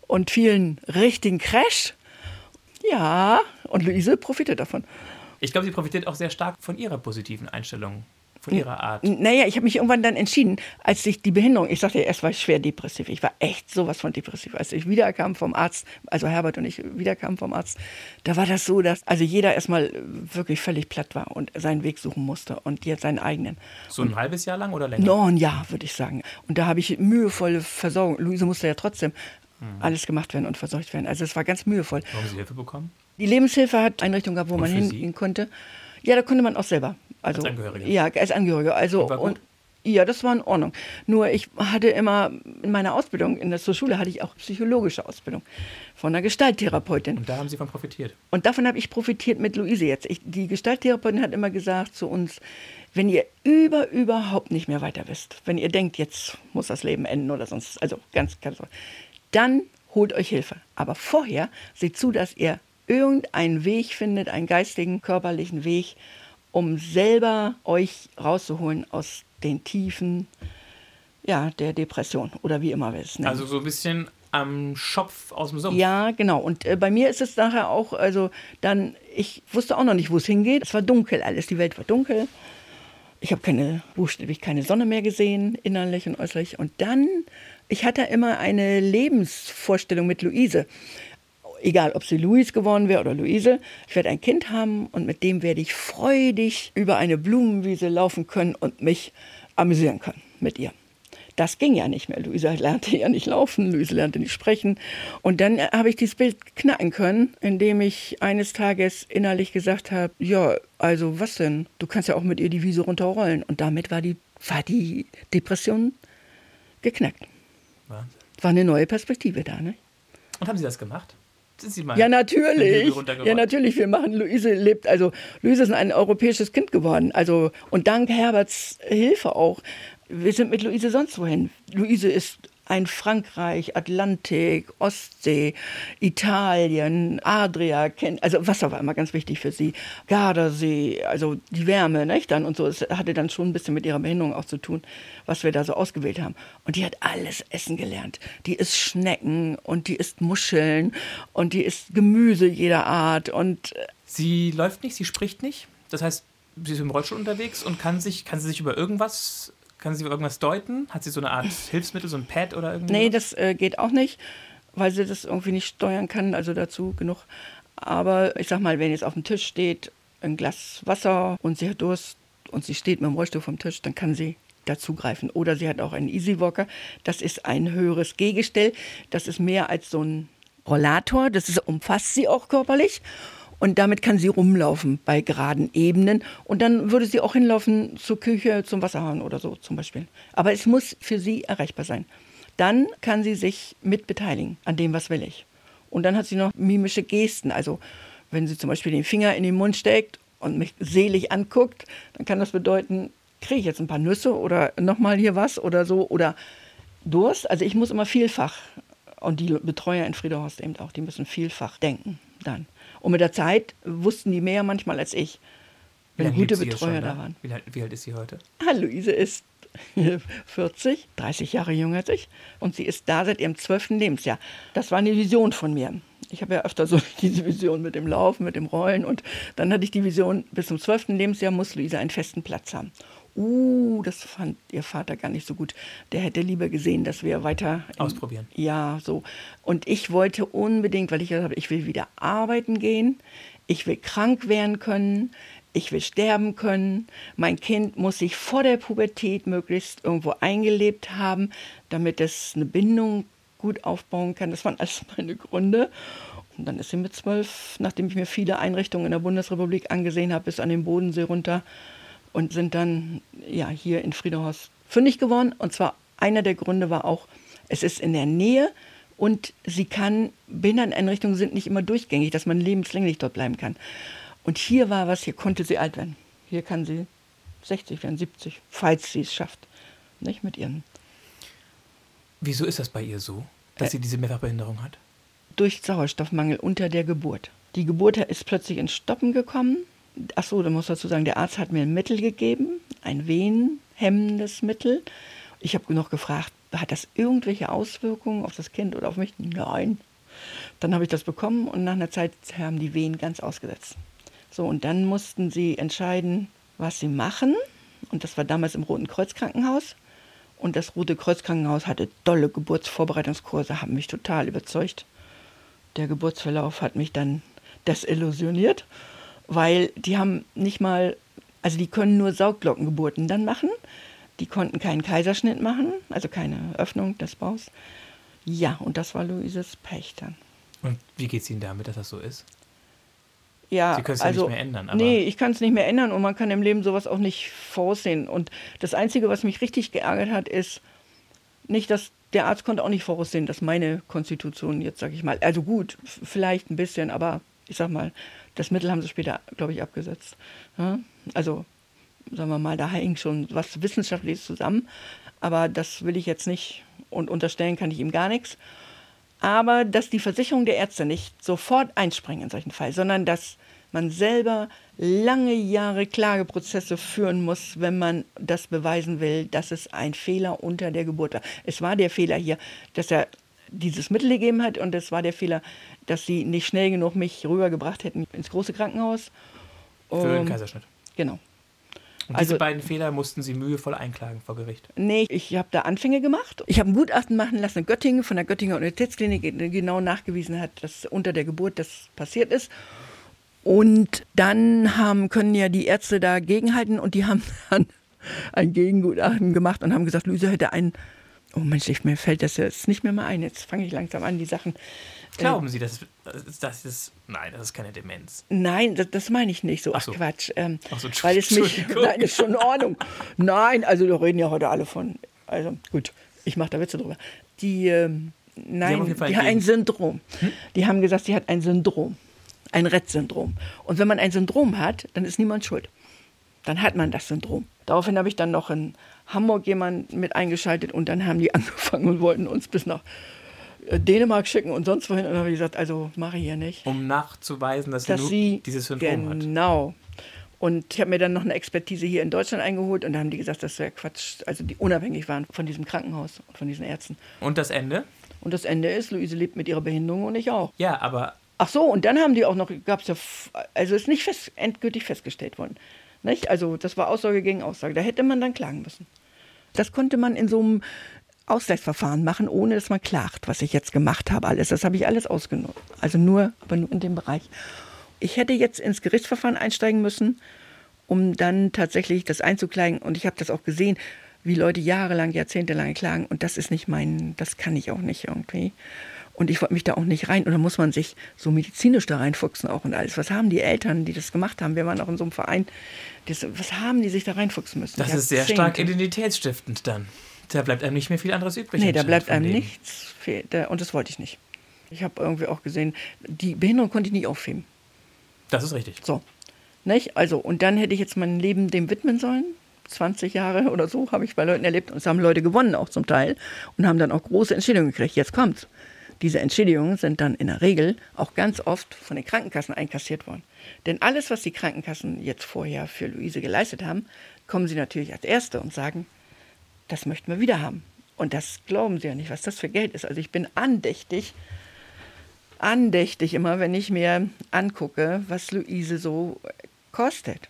und vielen richtigen Crash. Ja, und Luise profitiert davon. Ich glaube, sie profitiert auch sehr stark von ihrer positiven Einstellung, von ihrer Art. Naja, ich habe mich irgendwann dann entschieden, als ich die Behinderung, ich sagte ja, erst war ich schwer depressiv. Ich war echt sowas von depressiv. Als ich wiederkam vom Arzt, also Herbert und ich wiederkamen vom Arzt, da war das so, dass also jeder erstmal wirklich völlig platt war und seinen Weg suchen musste und jetzt seinen eigenen. So ein und, halbes Jahr lang oder länger? No, ein Jahr, würde ich sagen. Und da habe ich mühevolle Versorgung. Luise musste ja trotzdem hm. alles gemacht werden und versorgt werden. Also es war ganz mühevoll. Haben Sie Hilfe bekommen? Die Lebenshilfe hat Einrichtungen gehabt, wo und man hingehen konnte. Ja, da konnte man auch selber. Also, als Angehörige? Ja, als Angehörige. Also, und, und ja, das war in Ordnung. Nur ich hatte immer in meiner Ausbildung, in der zur Schule hatte ich auch psychologische Ausbildung von einer Gestalttherapeutin. Und da haben Sie von profitiert? Und davon habe ich profitiert mit Luise jetzt. Ich, die Gestalttherapeutin hat immer gesagt zu uns, wenn ihr über überhaupt nicht mehr weiter wisst, wenn ihr denkt, jetzt muss das Leben enden oder sonst, also ganz, ganz, dann holt euch Hilfe. Aber vorher seht zu, dass ihr irgendeinen Weg findet, einen geistigen, körperlichen Weg, um selber euch rauszuholen aus den Tiefen ja, der Depression oder wie immer wir es nennen. Also so ein bisschen am Schopf aus dem Sumpf. Ja, genau. Und äh, bei mir ist es nachher auch, also dann, ich wusste auch noch nicht, wo es hingeht. Es war dunkel alles, die Welt war dunkel. Ich habe keine, buchstäblich keine Sonne mehr gesehen, innerlich und äußerlich. Und dann, ich hatte immer eine Lebensvorstellung mit Luise. Egal, ob sie Louise geworden wäre oder Luise. Ich werde ein Kind haben und mit dem werde ich freudig über eine Blumenwiese laufen können und mich amüsieren können mit ihr. Das ging ja nicht mehr. Luisa lernte ja nicht laufen, Luisa lernte nicht sprechen. Und dann habe ich dieses Bild knacken können, indem ich eines Tages innerlich gesagt habe, ja, also was denn? Du kannst ja auch mit ihr die Wiese runterrollen. Und damit war die, war die Depression geknackt. Wahnsinn. War eine neue Perspektive da, ne? Und haben Sie das gemacht? Ja, natürlich. Ja, natürlich. Wir machen, Luise lebt, also Luise ist ein europäisches Kind geworden. Also, und dank Herberts Hilfe auch wir sind mit Luise sonst wohin. Luise ist ein Frankreich, Atlantik, Ostsee, Italien, Adria, also Wasser war immer ganz wichtig für sie, Gardasee, also die Wärme, nicht? Dann und so. Es hatte dann schon ein bisschen mit ihrer Behinderung auch zu tun, was wir da so ausgewählt haben. Und die hat alles essen gelernt. Die isst Schnecken und die isst Muscheln und die isst Gemüse jeder Art und äh, sie läuft nicht, sie spricht nicht. Das heißt, sie ist im Rollstuhl unterwegs und kann sich, kann sie sich über irgendwas kann sie irgendwas deuten? Hat sie so eine Art Hilfsmittel, so ein Pad oder irgendwas? Nee, das äh, geht auch nicht, weil sie das irgendwie nicht steuern kann, also dazu genug. Aber ich sag mal, wenn jetzt auf dem Tisch steht ein Glas Wasser und sie hat Durst und sie steht mit dem Rollstuhl vom Tisch, dann kann sie dazugreifen. Oder sie hat auch einen Easy Walker. Das ist ein höheres Gehgestell. Das ist mehr als so ein Rollator. Das ist, umfasst sie auch körperlich. Und damit kann sie rumlaufen bei geraden Ebenen. Und dann würde sie auch hinlaufen zur Küche, zum Wasserhahn oder so zum Beispiel. Aber es muss für sie erreichbar sein. Dann kann sie sich mit beteiligen an dem, was will ich. Und dann hat sie noch mimische Gesten. Also wenn sie zum Beispiel den Finger in den Mund steckt und mich selig anguckt, dann kann das bedeuten, kriege ich jetzt ein paar Nüsse oder nochmal hier was oder so oder Durst. Also ich muss immer vielfach, und die Betreuer in Friederhorst eben auch, die müssen vielfach denken dann. Und mit der Zeit wussten die mehr manchmal als ich, wenn gute Betreuer da waren. Wie alt, wie alt ist sie heute? Ah, Luise ist 40, 30 Jahre jünger als ich. Und sie ist da seit ihrem zwölften Lebensjahr. Das war eine Vision von mir. Ich habe ja öfter so diese Vision mit dem Laufen, mit dem Rollen. Und dann hatte ich die Vision, bis zum zwölften Lebensjahr muss Luise einen festen Platz haben. Uh, das fand ihr Vater gar nicht so gut. Der hätte lieber gesehen, dass wir weiter in, ausprobieren. Ja, so. Und ich wollte unbedingt, weil ich gesagt habe, ich will wieder arbeiten gehen, ich will krank werden können, ich will sterben können. Mein Kind muss sich vor der Pubertät möglichst irgendwo eingelebt haben, damit es eine Bindung gut aufbauen kann. Das waren alles meine Gründe. Und dann ist sie mit zwölf, nachdem ich mir viele Einrichtungen in der Bundesrepublik angesehen habe, bis an den Bodensee runter, und sind dann ja hier in Friedehorst fündig geworden. Und zwar einer der Gründe war auch, es ist in der Nähe und sie kann, Behinderteneinrichtungen sind nicht immer durchgängig, dass man lebenslänglich dort bleiben kann. Und hier war was, hier konnte sie alt werden. Hier kann sie 60 werden, 70, falls sie es schafft. Nicht mit ihren. Wieso ist das bei ihr so, dass äh, sie diese Mehrfachbehinderung hat? Durch Sauerstoffmangel unter der Geburt. Die Geburt ist plötzlich ins Stoppen gekommen ach so, da muss dazu sagen, der Arzt hat mir ein Mittel gegeben, ein wehenhemmendes Mittel. Ich habe noch gefragt, hat das irgendwelche Auswirkungen auf das Kind oder auf mich? Nein. Dann habe ich das bekommen und nach einer Zeit haben die Wehen ganz ausgesetzt. So, und dann mussten sie entscheiden, was sie machen. Und das war damals im Roten Kreuz Krankenhaus. Und das Rote Kreuz Krankenhaus hatte tolle Geburtsvorbereitungskurse, haben mich total überzeugt. Der Geburtsverlauf hat mich dann desillusioniert weil die haben nicht mal, also die können nur Saugglockengeburten dann machen. Die konnten keinen Kaiserschnitt machen, also keine Öffnung des Baus. Ja, und das war Luises Pech dann. Und wie geht es Ihnen damit, dass das so ist? Ja, Sie können es also, ja nicht mehr ändern. Aber nee, ich kann es nicht mehr ändern und man kann im Leben sowas auch nicht voraussehen. Und das Einzige, was mich richtig geärgert hat, ist nicht, dass der Arzt konnte auch nicht voraussehen, dass meine Konstitution jetzt, sag ich mal, also gut, vielleicht ein bisschen, aber ich sag mal, das Mittel haben sie später, glaube ich, abgesetzt. Ja? Also, sagen wir mal, da hängt schon was Wissenschaftliches zusammen. Aber das will ich jetzt nicht und unterstellen kann ich ihm gar nichts. Aber dass die Versicherung der Ärzte nicht sofort einspringen in solchen Fall, sondern dass man selber lange Jahre Klageprozesse führen muss, wenn man das beweisen will, dass es ein Fehler unter der Geburt war. Es war der Fehler hier, dass er dieses Mittel gegeben hat und es war der Fehler, dass sie nicht schnell genug mich rübergebracht hätten ins große Krankenhaus. Für den Kaiserschnitt. Genau. Und diese also, beiden Fehler mussten Sie mühevoll einklagen vor Gericht? Nee, ich habe da Anfänge gemacht. Ich habe ein Gutachten machen lassen in Göttingen von der Göttinger Universitätsklinik, die genau nachgewiesen hat, dass unter der Geburt das passiert ist. Und dann haben, können ja die Ärzte dagegenhalten und die haben dann ein Gegengutachten gemacht und haben gesagt, Luise hätte einen, oh Mensch, mir fällt das jetzt nicht mehr mal ein, jetzt fange ich langsam an, die Sachen. Glauben Sie, das, das ist, nein, das ist keine Demenz. Nein, das, das meine ich nicht so. Ach, so. Quatsch. Ähm, Ach so, weil es mich, nein, ist schon in Ordnung. nein, also da reden ja heute alle von, also gut, ich mache da Witze drüber. Die, ähm, nein, die, die hat ein Syndrom. Hm? Die haben gesagt, sie hat ein Syndrom ein Rett-Syndrom. Und wenn man ein Syndrom hat, dann ist niemand schuld. Dann hat man das Syndrom. Daraufhin habe ich dann noch in Hamburg jemanden mit eingeschaltet und dann haben die angefangen und wollten uns bis nach äh, Dänemark schicken und sonst wohin. Und dann habe ich gesagt, also mache ich hier nicht. Um nachzuweisen, dass, dass sie dieses Syndrom hat. Genau. Und ich habe mir dann noch eine Expertise hier in Deutschland eingeholt und da haben die gesagt, das wäre Quatsch, also die unabhängig waren von diesem Krankenhaus, von diesen Ärzten. Und das Ende? Und das Ende ist, Luise lebt mit ihrer Behinderung und ich auch. Ja, aber Ach so, und dann haben die auch noch, gab es ja, also ist nicht fest, endgültig festgestellt worden. Nicht? Also das war Aussage gegen Aussage. Da hätte man dann klagen müssen. Das konnte man in so einem Ausgleichsverfahren machen, ohne dass man klagt, was ich jetzt gemacht habe. Alles, das habe ich alles ausgenommen. Also nur, aber nur in dem Bereich. Ich hätte jetzt ins Gerichtsverfahren einsteigen müssen, um dann tatsächlich das einzuklagen. Und ich habe das auch gesehen, wie Leute jahrelang, jahrzehntelang klagen. Und das ist nicht mein, das kann ich auch nicht irgendwie. Und ich wollte mich da auch nicht rein. Und da muss man sich so medizinisch da reinfuchsen auch und alles. Was haben die Eltern, die das gemacht haben? Wir waren auch in so einem Verein. Das, was haben die sich da reinfuchsen müssen? Das ist sehr stark identitätsstiftend dann. Da bleibt einem nicht mehr viel anderes übrig. Nee, da bleibt einem Leben. nichts. Und das wollte ich nicht. Ich habe irgendwie auch gesehen, die Behinderung konnte ich nicht aufheben. Das ist richtig. So. Nicht? Also, und dann hätte ich jetzt mein Leben dem widmen sollen. 20 Jahre oder so habe ich bei Leuten erlebt und es haben Leute gewonnen auch zum Teil und haben dann auch große Entscheidungen gekriegt. Jetzt kommt's. Diese Entschädigungen sind dann in der Regel auch ganz oft von den Krankenkassen einkassiert worden. Denn alles, was die Krankenkassen jetzt vorher für Luise geleistet haben, kommen sie natürlich als Erste und sagen, das möchten wir wieder haben. Und das glauben sie ja nicht, was das für Geld ist. Also ich bin andächtig, andächtig immer, wenn ich mir angucke, was Luise so kostet.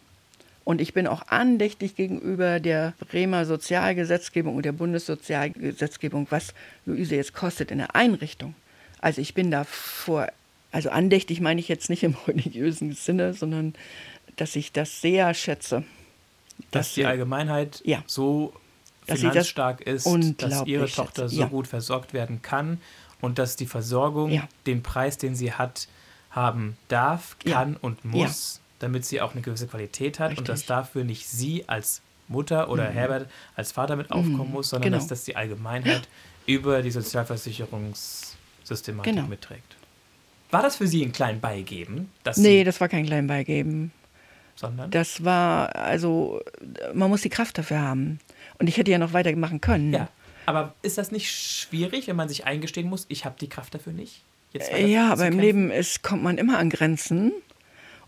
Und ich bin auch andächtig gegenüber der Bremer Sozialgesetzgebung und der Bundessozialgesetzgebung, was Luise jetzt kostet in der Einrichtung. Also ich bin da vor, also andächtig meine ich jetzt nicht im religiösen Sinne, sondern dass ich das sehr schätze. Dass, dass die Allgemeinheit ja, so finanzstark ist, dass ihre Tochter so ja. gut versorgt werden kann und dass die Versorgung ja. den Preis, den sie hat, haben darf, kann und muss damit sie auch eine gewisse Qualität hat Richtig. und dass dafür nicht sie als Mutter oder mhm. Herbert als Vater mit aufkommen mhm. muss, sondern genau. dass das die Allgemeinheit über die Sozialversicherungssystematik genau. mitträgt. War das für Sie ein klein Beigeben? Dass nee, das war kein klein Beigeben. Sondern? Das war, also, man muss die Kraft dafür haben. Und ich hätte ja noch weitermachen können. Ja. Aber ist das nicht schwierig, wenn man sich eingestehen muss, ich habe die Kraft dafür nicht? ja, aber im Leben ist, kommt man immer an Grenzen.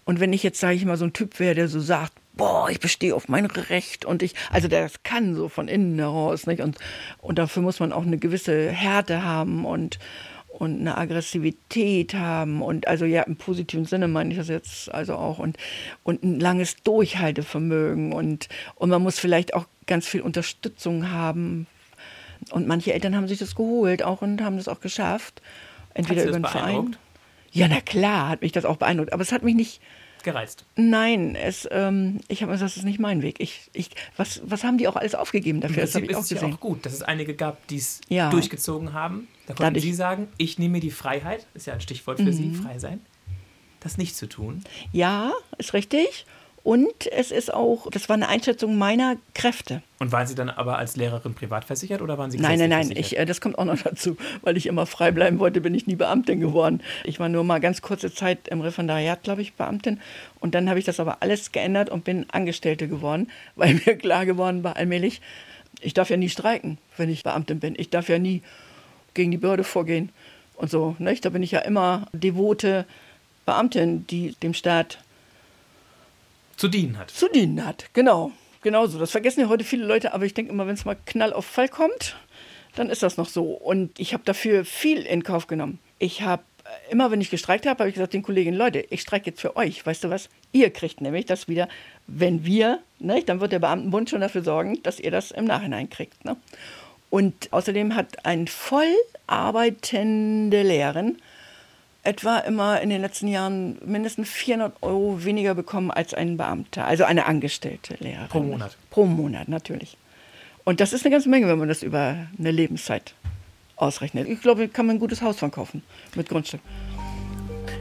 Und wenn ich jetzt, sage ich mal, so ein Typ wäre, der so sagt, boah, ich bestehe auf mein Recht und ich, also das kann so von innen heraus, nicht? Und, und dafür muss man auch eine gewisse Härte haben und, und eine Aggressivität haben und also ja, im positiven Sinne meine ich das jetzt also auch und, und ein langes Durchhaltevermögen und, und man muss vielleicht auch ganz viel Unterstützung haben. Und manche Eltern haben sich das geholt auch und haben das auch geschafft. Entweder über den Verein. Ja, na klar, hat mich das auch beeindruckt. Aber es hat mich nicht gereizt. Nein, es, ähm, ich habe gesagt, das ist nicht mein Weg. Ich, ich, was, was haben die auch alles aufgegeben dafür? Das, das ist ja auch gut, dass es einige gab, die es ja. durchgezogen haben. Da konnten Dadurch, Sie sagen, ich nehme mir die Freiheit, ist ja ein Stichwort für mhm. Sie, frei sein, das nicht zu tun. Ja, ist richtig. Und es ist auch, das war eine Einschätzung meiner Kräfte. Und waren Sie dann aber als Lehrerin privat versichert oder waren Sie Nein, nein, nein, ich, äh, das kommt auch noch dazu. Weil ich immer frei bleiben wollte, bin ich nie Beamtin geworden. Ich war nur mal ganz kurze Zeit im Referendariat, glaube ich, Beamtin. Und dann habe ich das aber alles geändert und bin Angestellte geworden, weil mir klar geworden war allmählich, ich darf ja nie streiken, wenn ich Beamtin bin. Ich darf ja nie gegen die Behörde vorgehen und so. Nicht? Da bin ich ja immer devote Beamtin, die dem Staat zu dienen hat. Zu dienen hat, genau. Genauso. Das vergessen ja heute viele Leute, aber ich denke immer, wenn es mal Knall auf Fall kommt, dann ist das noch so. Und ich habe dafür viel in Kauf genommen. Ich habe immer, wenn ich gestreikt habe, habe ich gesagt den Kolleginnen, Leute, ich streike jetzt für euch. Weißt du was? Ihr kriegt nämlich das wieder, wenn wir, ne, dann wird der Beamtenbund schon dafür sorgen, dass ihr das im Nachhinein kriegt. Ne? Und außerdem hat ein voll arbeitende Lehrerin etwa immer in den letzten Jahren mindestens 400 Euro weniger bekommen als ein Beamter, also eine angestellte Lehrerin. Pro Monat. Pro Monat, natürlich. Und das ist eine ganze Menge, wenn man das über eine Lebenszeit ausrechnet. Ich glaube, kann man ein gutes Haus von kaufen mit Grundstück.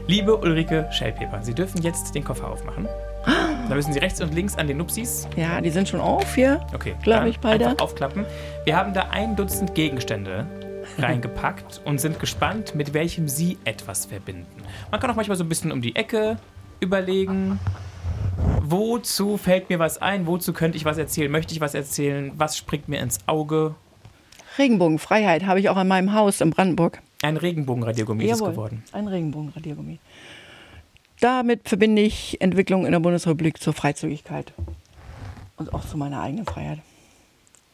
Liebe Ulrike Schellpeper, Sie dürfen jetzt den Koffer aufmachen. Da müssen Sie rechts und links an den Nupsis. Ja, die sind schon auf hier. Okay, Glaube ich, beide. Einfach aufklappen. Wir haben da ein Dutzend Gegenstände reingepackt und sind gespannt, mit welchem Sie etwas verbinden. Man kann auch manchmal so ein bisschen um die Ecke überlegen. Wozu fällt mir was ein? Wozu könnte ich was erzählen? Möchte ich was erzählen? Was springt mir ins Auge? Regenbogenfreiheit habe ich auch in meinem Haus in Brandenburg. Ein Regenbogenradiergummi ist es Jawohl, geworden. Ein Regenbogenradiergummi. Damit verbinde ich Entwicklung in der Bundesrepublik zur Freizügigkeit und auch zu meiner eigenen Freiheit.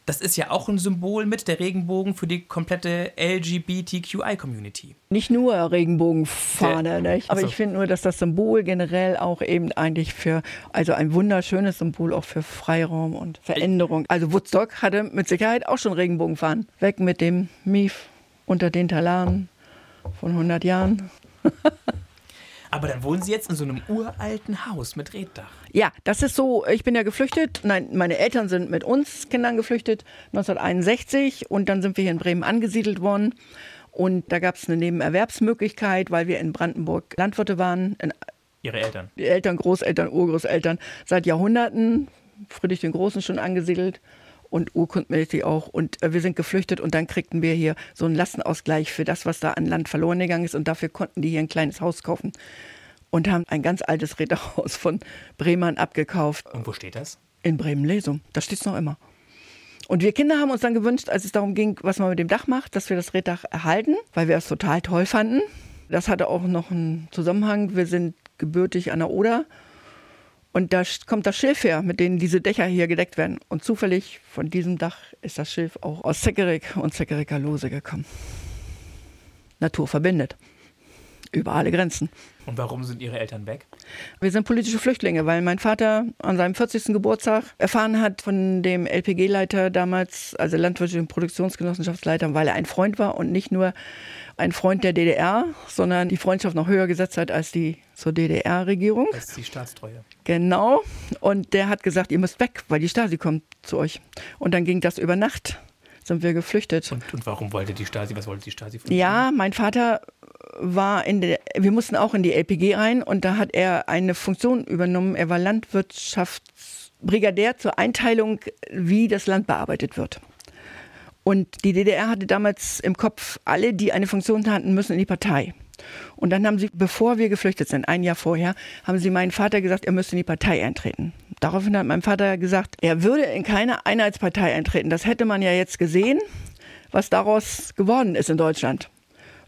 Das ist ja auch ein Symbol mit der Regenbogen für die komplette LGBTQI-Community. Nicht nur Regenbogenfahne, nicht? aber so. ich finde nur, dass das Symbol generell auch eben eigentlich für, also ein wunderschönes Symbol auch für Freiraum und Veränderung. Also Woodstock hatte mit Sicherheit auch schon Regenbogenfahnen. Weg mit dem Mief unter den Talaren von 100 Jahren. Aber dann wohnen Sie jetzt in so einem uralten Haus mit Reddach. Ja, das ist so, ich bin ja geflüchtet. Nein, meine Eltern sind mit uns Kindern geflüchtet, 1961. Und dann sind wir hier in Bremen angesiedelt worden. Und da gab es eine Nebenerwerbsmöglichkeit, weil wir in Brandenburg Landwirte waren. Ihre Eltern. die Eltern, Großeltern, Urgroßeltern seit Jahrhunderten. Friedrich den Großen schon angesiedelt und urkundmäßig auch. Und äh, wir sind geflüchtet und dann kriegten wir hier so einen Lastenausgleich für das, was da an Land verloren gegangen ist. Und dafür konnten die hier ein kleines Haus kaufen und haben ein ganz altes Räderhaus von Bremern abgekauft Und wo steht das? in Bremen-Lesum. Da steht es noch immer. Und wir Kinder haben uns dann gewünscht, als es darum ging, was man mit dem Dach macht, dass wir das Reddach erhalten, weil wir es total toll fanden. Das hatte auch noch einen Zusammenhang. Wir sind gebürtig an der Oder. Und da kommt das Schilf her, mit denen diese Dächer hier gedeckt werden. Und zufällig von diesem Dach ist das Schilf auch aus Zeckerik und Zeckeriker Lose gekommen. Natur verbindet. Über alle Grenzen. Und warum sind Ihre Eltern weg? Wir sind politische Flüchtlinge, weil mein Vater an seinem 40. Geburtstag erfahren hat von dem LPG-Leiter damals, also Landwirtschaft und Produktionsgenossenschaftsleiter, weil er ein Freund war und nicht nur ein Freund der DDR, sondern die Freundschaft noch höher gesetzt hat als die zur DDR-Regierung. Das ist die Staatstreue. Genau. Und der hat gesagt, ihr müsst weg, weil die Stasi kommt zu euch. Und dann ging das über Nacht, sind wir geflüchtet. Und, und warum wollte die Stasi, was wollte die Stasi von Ja, mein Vater war in der, wir mussten auch in die LPG rein und da hat er eine Funktion übernommen. Er war Landwirtschaftsbrigadär zur Einteilung, wie das Land bearbeitet wird. Und die DDR hatte damals im Kopf, alle, die eine Funktion hatten, müssen in die Partei. Und dann haben sie, bevor wir geflüchtet sind, ein Jahr vorher, haben sie meinen Vater gesagt, er müsste in die Partei eintreten. Daraufhin hat mein Vater gesagt, er würde in keine Einheitspartei eintreten. Das hätte man ja jetzt gesehen, was daraus geworden ist in Deutschland.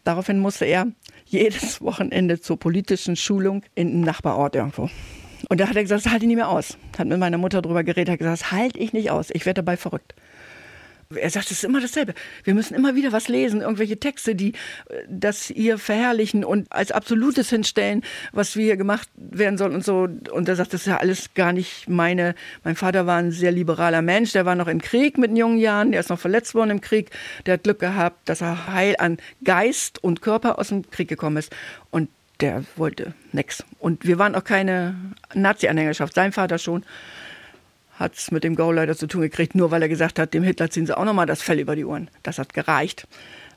Daraufhin musste er jedes Wochenende zur politischen Schulung in einem Nachbarort irgendwo. Und da hat er gesagt, das halte ich nicht mehr aus. Hat mit meiner Mutter drüber geredet, hat gesagt, das halte ich nicht aus. Ich werde dabei verrückt. Er sagt, es ist immer dasselbe. Wir müssen immer wieder was lesen, irgendwelche Texte, die äh, das hier verherrlichen und als Absolutes hinstellen, was wir hier gemacht werden soll und so. Und er sagt, das ist ja alles gar nicht meine. Mein Vater war ein sehr liberaler Mensch, der war noch im Krieg mit den jungen Jahren, der ist noch verletzt worden im Krieg. Der hat Glück gehabt, dass er heil an Geist und Körper aus dem Krieg gekommen ist. Und der wollte nix. Und wir waren auch keine Nazi-Anhängerschaft, sein Vater schon hat es mit dem Gauleiter zu tun gekriegt, nur weil er gesagt hat, dem Hitler ziehen sie auch nochmal das Fell über die Ohren. Das hat gereicht.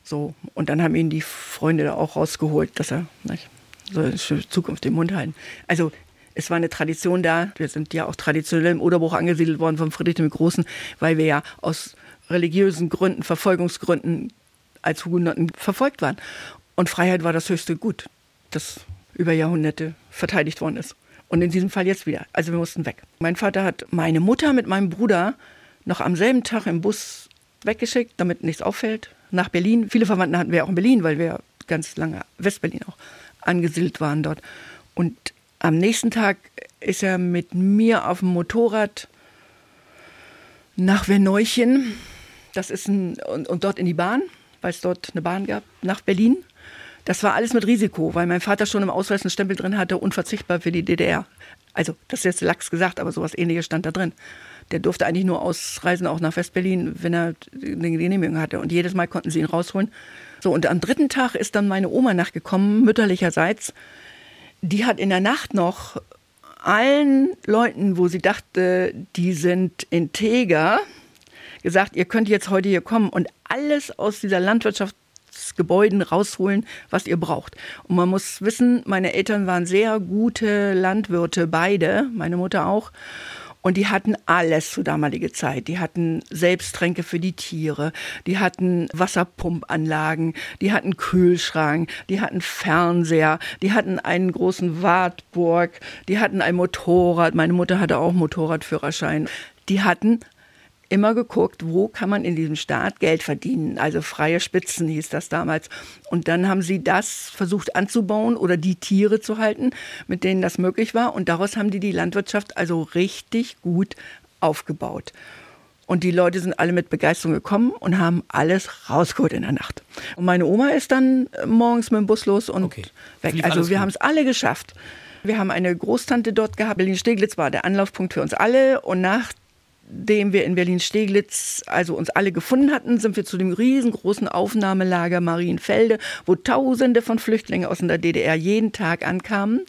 So, und dann haben ihn die Freunde da auch rausgeholt, dass er nicht, so eine schöne Zukunft im Mund halten. Also es war eine Tradition da. Wir sind ja auch traditionell im Oderbruch angesiedelt worden von Friedrich dem Großen, weil wir ja aus religiösen Gründen, Verfolgungsgründen als Hugenotten verfolgt waren. Und Freiheit war das höchste Gut, das über Jahrhunderte verteidigt worden ist. Und in diesem Fall jetzt wieder. Also wir mussten weg. Mein Vater hat meine Mutter mit meinem Bruder noch am selben Tag im Bus weggeschickt, damit nichts auffällt, nach Berlin. Viele Verwandten hatten wir auch in Berlin, weil wir ganz lange Westberlin auch angesiedelt waren dort. Und am nächsten Tag ist er mit mir auf dem Motorrad nach Verneuchen. Das ist ein, und, und dort in die Bahn, weil es dort eine Bahn gab, nach Berlin. Das war alles mit Risiko, weil mein Vater schon im Ausweis einen Stempel drin hatte, unverzichtbar für die DDR. Also, das ist jetzt Lachs gesagt, aber sowas ähnliches stand da drin. Der durfte eigentlich nur ausreisen, auch nach Westberlin, wenn er eine Genehmigung hatte. Und jedes Mal konnten sie ihn rausholen. So, und am dritten Tag ist dann meine Oma nachgekommen, mütterlicherseits. Die hat in der Nacht noch allen Leuten, wo sie dachte, die sind integer, gesagt, ihr könnt jetzt heute hier kommen und alles aus dieser Landwirtschaftsgebäuden rausholen, was ihr braucht. Und man muss wissen, meine Eltern waren sehr gute Landwirte, beide, meine Mutter auch. Und die hatten alles zur damaligen Zeit. Die hatten Selbsttränke für die Tiere, die hatten Wasserpumpanlagen, die hatten Kühlschrank, die hatten Fernseher, die hatten einen großen Wartburg, die hatten ein Motorrad. Meine Mutter hatte auch Motorradführerschein. Die hatten immer geguckt, wo kann man in diesem Staat Geld verdienen. Also freie Spitzen hieß das damals. Und dann haben sie das versucht anzubauen oder die Tiere zu halten, mit denen das möglich war. Und daraus haben die die Landwirtschaft also richtig gut aufgebaut. Und die Leute sind alle mit Begeisterung gekommen und haben alles rausgeholt in der Nacht. Und meine Oma ist dann morgens mit dem Bus los und okay. weg. Also wir haben es alle geschafft. Wir haben eine Großtante dort gehabt. Berlin-Steglitz war der Anlaufpunkt für uns alle. Und nach nachdem wir in Berlin-Steglitz also uns alle gefunden hatten, sind wir zu dem riesengroßen Aufnahmelager Marienfelde, wo Tausende von Flüchtlingen aus der DDR jeden Tag ankamen.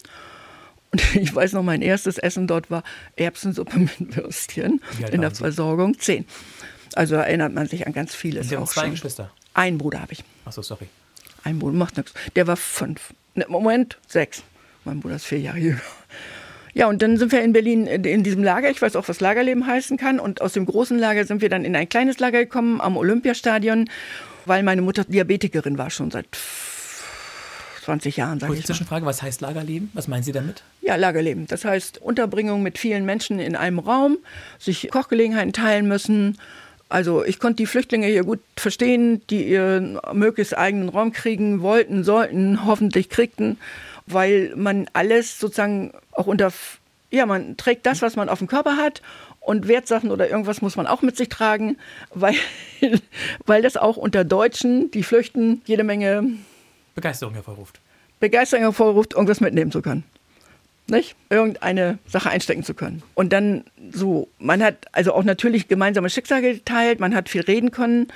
Und ich weiß noch, mein erstes Essen dort war Erbsensuppe mit Würstchen in der Versorgung. Zehn. Also erinnert man sich an ganz vieles. Sie haben zwei schon. Geschwister? Einen Bruder habe ich. Achso, sorry. Ein Bruder, macht nichts. Der war fünf. Ne, Moment, sechs. Mein Bruder ist vier Jahre jünger. Ja, und dann sind wir in Berlin in diesem Lager. Ich weiß auch, was Lagerleben heißen kann. Und aus dem großen Lager sind wir dann in ein kleines Lager gekommen am Olympiastadion, weil meine Mutter Diabetikerin war schon seit 20 Jahren, sage ich mal. Zwischenfrage, was heißt Lagerleben? Was meinen Sie damit? Ja, Lagerleben. Das heißt Unterbringung mit vielen Menschen in einem Raum, sich Kochgelegenheiten teilen müssen. Also ich konnte die Flüchtlinge hier gut verstehen, die ihren möglichst eigenen Raum kriegen wollten, sollten, hoffentlich kriegten weil man alles sozusagen auch unter, ja, man trägt das, was man auf dem Körper hat und Wertsachen oder irgendwas muss man auch mit sich tragen, weil, weil das auch unter Deutschen, die flüchten, jede Menge Begeisterung hervorruft. Begeisterung hervorruft, irgendwas mitnehmen zu können. Nicht? Irgendeine Sache einstecken zu können. Und dann so, man hat also auch natürlich gemeinsame Schicksale geteilt, man hat viel reden können.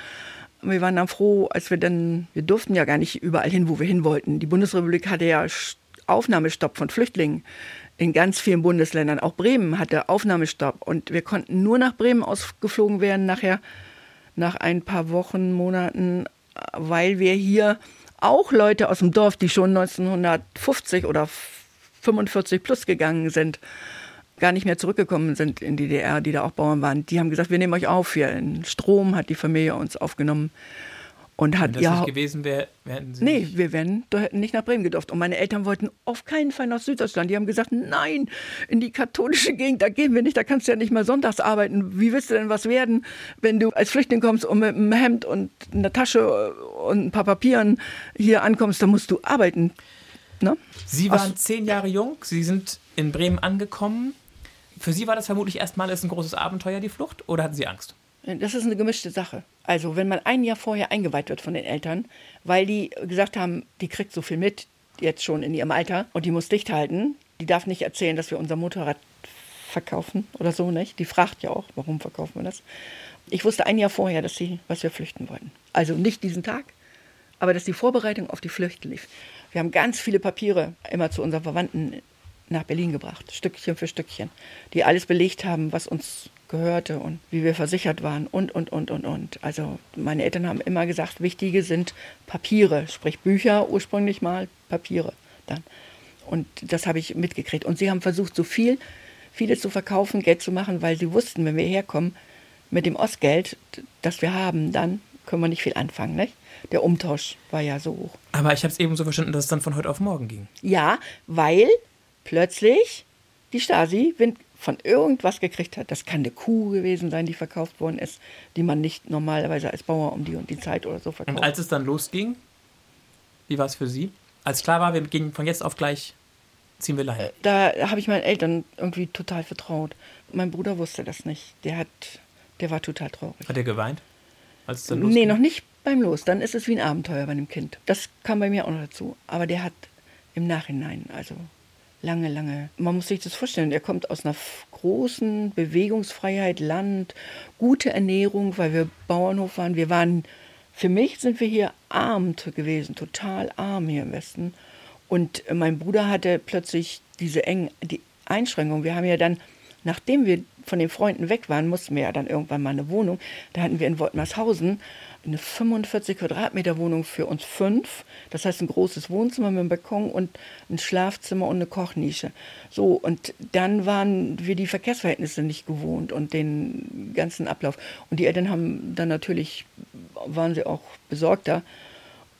Wir waren dann froh, als wir dann, wir durften ja gar nicht überall hin, wo wir hin wollten. Die Bundesrepublik hatte ja Aufnahmestopp von Flüchtlingen in ganz vielen Bundesländern. Auch Bremen hatte Aufnahmestopp und wir konnten nur nach Bremen ausgeflogen werden nachher, nach ein paar Wochen, Monaten, weil wir hier auch Leute aus dem Dorf, die schon 1950 oder 45 plus gegangen sind, gar nicht mehr zurückgekommen sind in die DDR, die da auch Bauern waren, die haben gesagt, wir nehmen euch auf hier. In Strom hat die Familie uns aufgenommen. Und hat, Wenn das nicht gewesen wäre, hätten sie Nee, wir wären, hätten nicht nach Bremen gedurft. Und meine Eltern wollten auf keinen Fall nach Süddeutschland. Die haben gesagt, nein, in die katholische Gegend, da gehen wir nicht, da kannst du ja nicht mal sonntags arbeiten. Wie willst du denn was werden, wenn du als Flüchtling kommst und mit einem Hemd und einer Tasche und ein paar Papieren hier ankommst, da musst du arbeiten. Ne? Sie waren Aus zehn Jahre jung, Sie sind in Bremen angekommen. Für Sie war das vermutlich erstmals ein großes Abenteuer, die Flucht, oder hatten Sie Angst? Das ist eine gemischte Sache. Also wenn man ein Jahr vorher eingeweiht wird von den Eltern, weil die gesagt haben, die kriegt so viel mit, jetzt schon in ihrem Alter, und die muss dicht halten, die darf nicht erzählen, dass wir unser Motorrad verkaufen oder so, nicht? Die fragt ja auch, warum verkaufen wir das? Ich wusste ein Jahr vorher, dass sie, was wir flüchten wollten. Also nicht diesen Tag, aber dass die Vorbereitung auf die Flucht lief. Wir haben ganz viele Papiere immer zu unseren Verwandten nach Berlin gebracht, Stückchen für Stückchen, die alles belegt haben, was uns gehörte und wie wir versichert waren und, und, und, und, und. Also meine Eltern haben immer gesagt, wichtige sind Papiere, sprich Bücher ursprünglich mal, Papiere dann. Und das habe ich mitgekriegt. Und sie haben versucht, so viel, vieles zu verkaufen, Geld zu machen, weil sie wussten, wenn wir herkommen, mit dem Ostgeld, das wir haben, dann können wir nicht viel anfangen. Nicht? Der Umtausch war ja so hoch. Aber ich habe es eben so verstanden, dass es dann von heute auf morgen ging. Ja, weil plötzlich die Stasi von irgendwas gekriegt hat. Das kann eine Kuh gewesen sein, die verkauft worden ist, die man nicht normalerweise als Bauer um die und die Zeit oder so verkauft. Und als es dann losging, wie war es für Sie? Als klar war, wir gehen von jetzt auf gleich ziehen wir dahin. Da habe ich meinen Eltern irgendwie total vertraut. Mein Bruder wusste das nicht. Der hat, der war total traurig. Hat er geweint? Als es dann nee, noch nicht beim Los. Dann ist es wie ein Abenteuer bei dem Kind. Das kam bei mir auch noch dazu. Aber der hat im Nachhinein, also lange, lange. Man muss sich das vorstellen. Er kommt aus einer großen Bewegungsfreiheit, Land, gute Ernährung, weil wir Bauernhof waren. Wir waren, für mich sind wir hier arm gewesen, total arm hier im Westen. Und mein Bruder hatte plötzlich diese engen die Einschränkungen. Wir haben ja dann, nachdem wir von den Freunden weg waren, mussten wir ja dann irgendwann mal eine Wohnung. Da hatten wir in Woltmershausen eine 45 Quadratmeter Wohnung für uns fünf. Das heißt ein großes Wohnzimmer mit einem Balkon und ein Schlafzimmer und eine Kochnische. So, und dann waren wir die Verkehrsverhältnisse nicht gewohnt und den ganzen Ablauf. Und die Eltern haben dann natürlich, waren sie auch besorgter,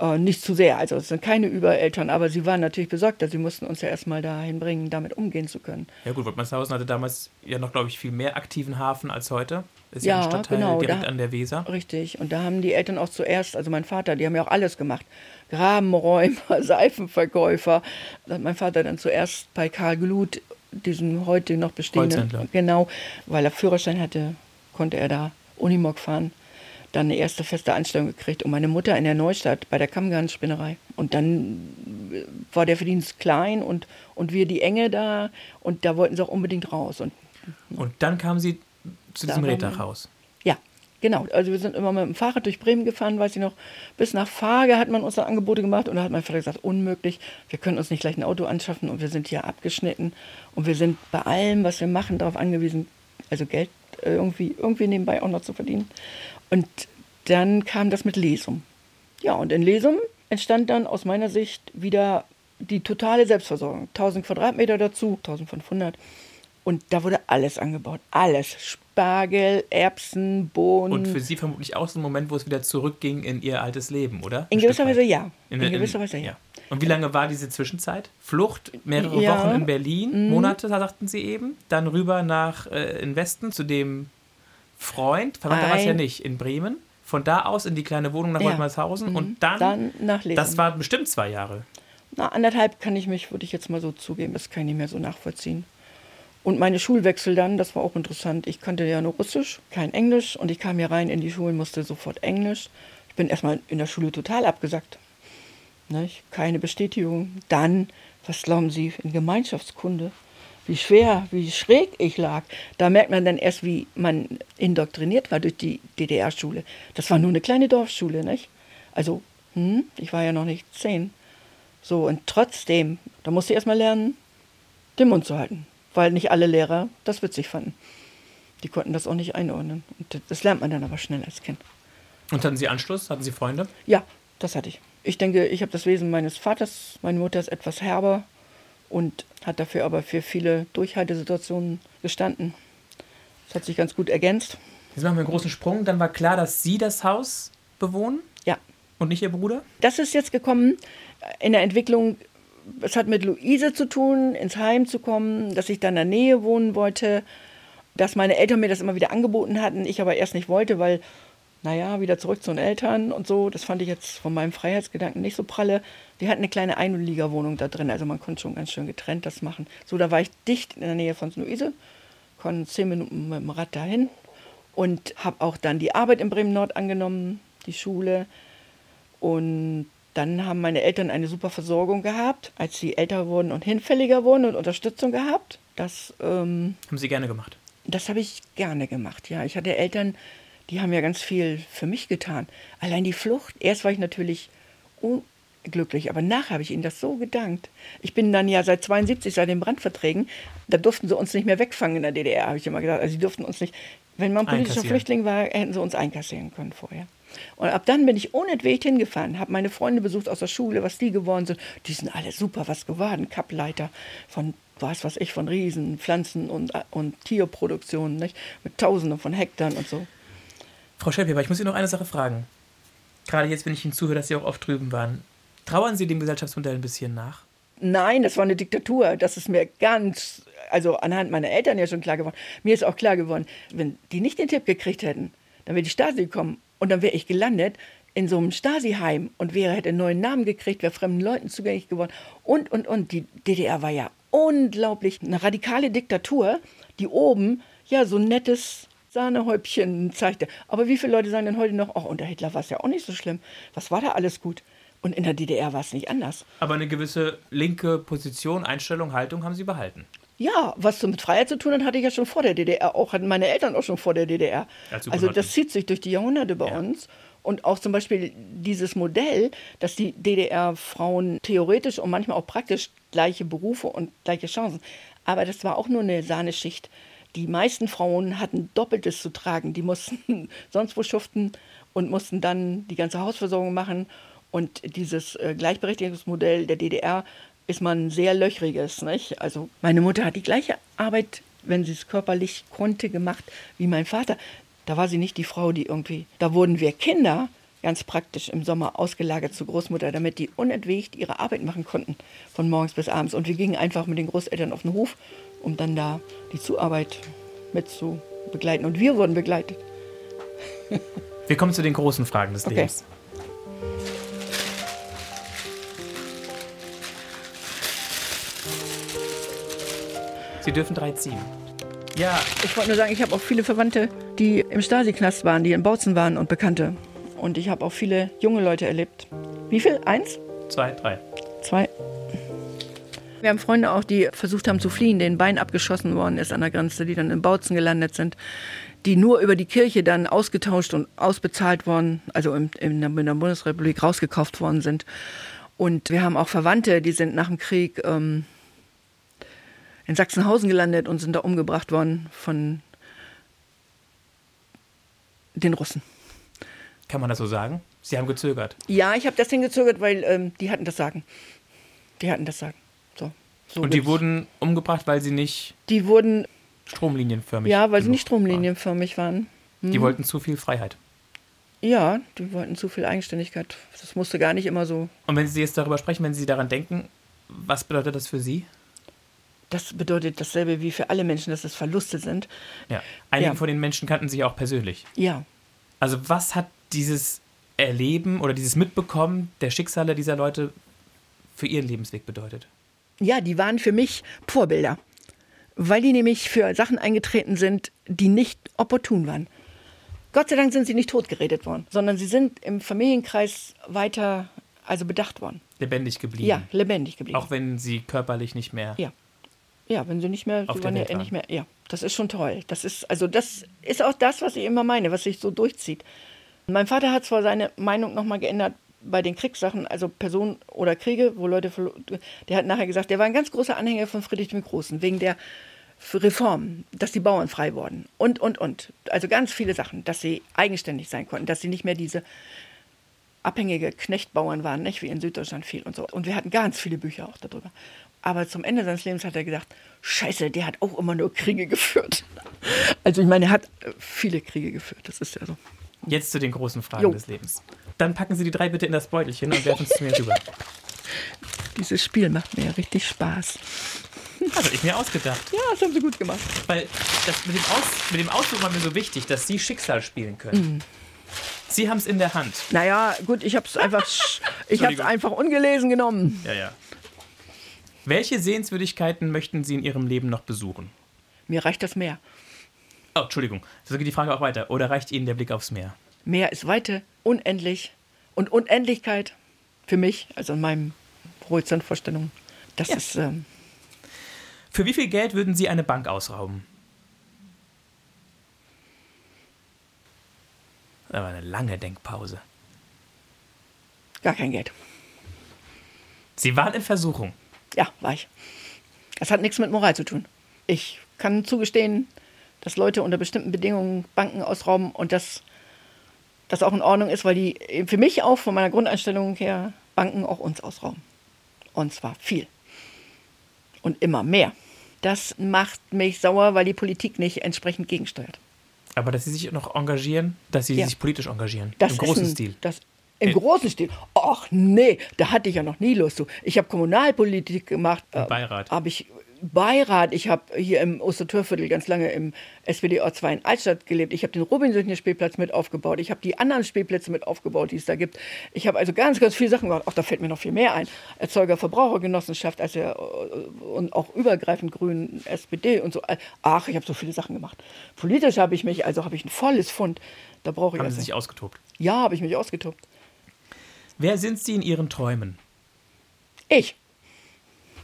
äh, nicht zu sehr. Also es sind keine Übereltern, aber sie waren natürlich besorgt, sie mussten uns ja erstmal dahin bringen, damit umgehen zu können. Ja gut, Wottmershausen hatte damals ja noch, glaube ich, viel mehr aktiven Hafen als heute. Ist ja, ja ein Stadtteil genau, direkt da, an der Weser. Richtig. Und da haben die Eltern auch zuerst, also mein Vater, die haben ja auch alles gemacht. Grabenräumer, Seifenverkäufer. Da hat mein Vater dann zuerst bei Karl Glut, diesen heute noch bestehenden, genau, weil er Führerschein hatte, konnte er da Unimog fahren dann eine erste feste Anstellung gekriegt und meine Mutter in der Neustadt bei der Kammgarnspinnerei. Und dann war der Verdienst klein und, und wir die Enge da und da wollten sie auch unbedingt raus. Und, und dann kamen sie zu diesem Reddachhaus. Ja, genau. Also wir sind immer mit dem Fahrrad durch Bremen gefahren, weiß ich noch. Bis nach Fage hat man uns dann Angebote gemacht und da hat mein Vater gesagt, unmöglich, wir können uns nicht gleich ein Auto anschaffen und wir sind hier abgeschnitten und wir sind bei allem, was wir machen, darauf angewiesen, also Geld irgendwie, irgendwie nebenbei auch noch zu verdienen. Und dann kam das mit Lesum. Ja, und in Lesum entstand dann aus meiner Sicht wieder die totale Selbstversorgung. 1000 Quadratmeter dazu, 1500. Und da wurde alles angebaut. Alles. Spargel, Erbsen, Bohnen. Und für Sie vermutlich auch so ein Moment, wo es wieder zurückging in Ihr altes Leben, oder? In gewisser Weise ja. In, in gewisser Weise ja. ja. Und wie lange war diese Zwischenzeit? Flucht, mehrere ja. Wochen in Berlin, mhm. Monate, sagten Sie eben. Dann rüber nach äh, in Westen zu dem Freund, Verwandter war es ja nicht, in Bremen. Von da aus in die kleine Wohnung nach ja. Mhm. und dann, dann nach Lesen. Das war bestimmt zwei Jahre. Na, anderthalb kann ich mich, würde ich jetzt mal so zugeben, das kann ich nicht mehr so nachvollziehen. Und meine Schulwechsel dann, das war auch interessant. Ich kannte ja nur Russisch, kein Englisch und ich kam hier rein in die Schule, musste sofort Englisch. Ich bin erstmal in der Schule total abgesackt. Nicht? Keine Bestätigung. Dann, was glauben Sie, in Gemeinschaftskunde? Wie schwer, wie schräg ich lag. Da merkt man dann erst, wie man indoktriniert war durch die DDR-Schule. Das war nur eine kleine Dorfschule, nicht? Also, hm, ich war ja noch nicht zehn. So, und trotzdem, da musste ich erstmal lernen, den Mund zu halten. Weil nicht alle Lehrer das witzig fanden. Die konnten das auch nicht einordnen. Und das lernt man dann aber schnell als Kind. Und hatten Sie Anschluss? Hatten Sie Freunde? Ja, das hatte ich. Ich denke, ich habe das Wesen meines Vaters. Meine Mutter ist etwas herber und hat dafür aber für viele Durchhaltesituationen gestanden. Das hat sich ganz gut ergänzt. Jetzt machen wir einen großen Sprung. Dann war klar, dass Sie das Haus bewohnen? Ja. Und nicht Ihr Bruder? Das ist jetzt gekommen in der Entwicklung. Es hat mit Luise zu tun, ins Heim zu kommen, dass ich da in der Nähe wohnen wollte, dass meine Eltern mir das immer wieder angeboten hatten, ich aber erst nicht wollte, weil naja, wieder zurück zu den Eltern und so. Das fand ich jetzt von meinem Freiheitsgedanken nicht so pralle. Wir hatten eine kleine Einliegerwohnung da drin, also man konnte schon ganz schön getrennt das machen. So, da war ich dicht in der Nähe von Luise, konnte zehn Minuten mit dem Rad dahin und habe auch dann die Arbeit in Bremen-Nord angenommen, die Schule. Und dann haben meine Eltern eine super Versorgung gehabt, als sie älter wurden und hinfälliger wurden und Unterstützung gehabt. Das ähm, haben Sie gerne gemacht? Das habe ich gerne gemacht, ja. Ich hatte Eltern, die haben ja ganz viel für mich getan. Allein die Flucht, erst war ich natürlich unglücklich, aber nachher habe ich ihnen das so gedankt. Ich bin dann ja seit 72, seit den Brandverträgen, da durften sie uns nicht mehr wegfangen in der DDR, habe ich immer gesagt. Also sie durften uns nicht, wenn man politischer Flüchtling war, hätten sie uns einkassieren können vorher. Und ab dann bin ich unentwegt hingefahren, habe meine Freunde besucht aus der Schule, was die geworden sind. Die sind alle super was geworden, Kappleiter von was was ich, von Riesen, Pflanzen und, und Tierproduktionen, nicht? mit Tausenden von Hektar und so. Frau Schellpeber, ich muss Sie noch eine Sache fragen. Gerade jetzt, wenn ich Ihnen zuhöre, dass Sie auch oft drüben waren. Trauern Sie dem Gesellschaftsmodell ein bisschen nach? Nein, das war eine Diktatur. Das ist mir ganz, also anhand meiner Eltern ja schon klar geworden. Mir ist auch klar geworden, wenn die nicht den Tipp gekriegt hätten, dann wäre die Stasi gekommen und dann wäre ich gelandet in so einem Stasi-Heim und wäre, hätte einen neuen Namen gekriegt, wäre fremden Leuten zugänglich geworden und, und, und. Die DDR war ja unglaublich eine radikale Diktatur, die oben ja so ein nettes Sahnehäubchen zeigte. Aber wie viele Leute sagen denn heute noch, oh, unter Hitler war es ja auch nicht so schlimm. Was war da alles gut? Und in der DDR war es nicht anders. Aber eine gewisse linke Position, Einstellung, Haltung haben sie behalten. Ja, was so mit Freiheit zu tun hat, hatte ich ja schon vor der DDR. Auch hatten meine Eltern auch schon vor der DDR. also das zieht sich durch die Jahrhunderte bei ja. uns. Und auch zum Beispiel dieses Modell, dass die DDR-Frauen theoretisch und manchmal auch praktisch gleiche Berufe und gleiche Chancen. Aber das war auch nur eine Sahneschicht. Die meisten Frauen hatten Doppeltes zu tragen. Die mussten sonst wo schuften und mussten dann die ganze Hausversorgung machen. Und dieses äh, Gleichberechtigungsmodell der DDR ist man sehr löchriges. Nicht? Also meine Mutter hat die gleiche Arbeit, wenn sie es körperlich konnte, gemacht wie mein Vater. Da war sie nicht die Frau, die irgendwie. Da wurden wir Kinder ganz praktisch im Sommer ausgelagert zur Großmutter, damit die unentwegt ihre Arbeit machen konnten, von morgens bis abends. Und wir gingen einfach mit den Großeltern auf den Hof, um dann da die Zuarbeit mit zu begleiten. Und wir wurden begleitet. wir kommen zu den großen Fragen des okay. Lebens. Sie dürfen drei ziehen. Ja. Ich wollte nur sagen, ich habe auch viele Verwandte, die im Stasi-Knast waren, die in Bautzen waren und Bekannte. Und ich habe auch viele junge Leute erlebt. Wie viel? Eins? Zwei, drei. Zwei. Wir haben Freunde auch, die versucht haben zu fliehen, denen Bein abgeschossen worden ist an der Grenze, die dann in Bautzen gelandet sind, die nur über die Kirche dann ausgetauscht und ausbezahlt worden, also in, in, der, in der Bundesrepublik rausgekauft worden sind. Und wir haben auch Verwandte, die sind nach dem Krieg ähm, in Sachsenhausen gelandet und sind da umgebracht worden von den Russen. Kann man das so sagen? Sie haben gezögert. Ja, ich habe deswegen gezögert, weil ähm, die hatten das Sagen. Die hatten das Sagen. So, und die wurden umgebracht, weil sie nicht. Die wurden. Stromlinienförmig. Ja, weil sie nicht stromlinienförmig waren. Hm. Die wollten zu viel Freiheit. Ja, die wollten zu viel Eigenständigkeit. Das musste gar nicht immer so. Und wenn Sie jetzt darüber sprechen, wenn Sie daran denken, was bedeutet das für Sie? Das bedeutet dasselbe wie für alle Menschen, dass es Verluste sind. Ja. Einige ja. von den Menschen kannten sich auch persönlich. Ja. Also was hat dieses Erleben oder dieses Mitbekommen der Schicksale dieser Leute für ihren Lebensweg bedeutet? Ja, die waren für mich Vorbilder, weil die nämlich für Sachen eingetreten sind, die nicht opportun waren. Gott sei Dank sind sie nicht totgeredet worden, sondern sie sind im Familienkreis weiter also bedacht worden. Lebendig geblieben. Ja, lebendig geblieben. Auch wenn sie körperlich nicht mehr. Ja. Ja, wenn sie nicht mehr, sie waren ja nicht mehr. Ja, das ist schon toll. Das ist also das ist auch das, was ich immer meine, was sich so durchzieht. Mein Vater hat zwar seine Meinung nochmal geändert bei den Kriegssachen, also Personen oder Kriege, wo Leute, der hat nachher gesagt, der war ein ganz großer Anhänger von Friedrich dem Großen, wegen der Reform, dass die Bauern frei wurden und, und, und. Also ganz viele Sachen, dass sie eigenständig sein konnten, dass sie nicht mehr diese abhängige Knechtbauern waren, nicht wie in Süddeutschland viel und so. Und wir hatten ganz viele Bücher auch darüber. Aber zum Ende seines Lebens hat er gedacht, scheiße, der hat auch immer nur Kriege geführt. Also ich meine, er hat viele Kriege geführt, das ist ja so. Jetzt zu den großen Fragen jo. des Lebens. Dann packen Sie die drei bitte in das Beutelchen und werfen es zu mir rüber. Dieses Spiel macht mir ja richtig Spaß. Das habe ich mir ausgedacht. Ja, das haben Sie gut gemacht. Weil das mit dem, Aus, mit dem Ausdruck war mir so wichtig, dass Sie Schicksal spielen können. Mhm. Sie haben es in der Hand. Naja, gut, ich habe es einfach, ich hab's einfach ungelesen genommen. Ja, ja. Welche Sehenswürdigkeiten möchten Sie in Ihrem Leben noch besuchen? Mir reicht das Meer. Oh, Entschuldigung, so geht die Frage auch weiter. Oder reicht Ihnen der Blick aufs Meer? Meer ist Weite, unendlich. Und Unendlichkeit für mich, also in meinem Horizontvorstellung, das ja. ist. Ähm für wie viel Geld würden Sie eine Bank ausrauben? Das war eine lange Denkpause. Gar kein Geld. Sie waren in Versuchung. Ja, war ich. Das hat nichts mit Moral zu tun. Ich kann zugestehen, dass Leute unter bestimmten Bedingungen Banken ausrauben und dass das auch in Ordnung ist, weil die für mich auch von meiner Grundeinstellung her Banken auch uns ausrauben. Und zwar viel. Und immer mehr. Das macht mich sauer, weil die Politik nicht entsprechend gegensteuert. Aber dass sie sich noch engagieren, dass sie ja. sich politisch engagieren. Das Im großen ein, Stil. Das im äh, großen Stil. Ach nee, da hatte ich ja noch nie Lust zu. Ich habe Kommunalpolitik gemacht. Im äh, Beirat. Habe ich Beirat. Ich habe hier im Ostertürviertel ganz lange im SPD-Ort 2 in Altstadt gelebt. Ich habe den Robinson-Spielplatz mit aufgebaut. Ich habe die anderen Spielplätze mit aufgebaut, die es da gibt. Ich habe also ganz, ganz viele Sachen gemacht. Auch da fällt mir noch viel mehr ein. Erzeuger-Verbrauchergenossenschaft, also äh, und auch übergreifend Grün, SPD und so. Ach, ich habe so viele Sachen gemacht. Politisch habe ich mich, also habe ich ein volles Fund. Da brauche ich Haben also, Sie sich ausgetobt? Ja, habe ich mich ausgetobt. Wer sind Sie in Ihren Träumen? Ich.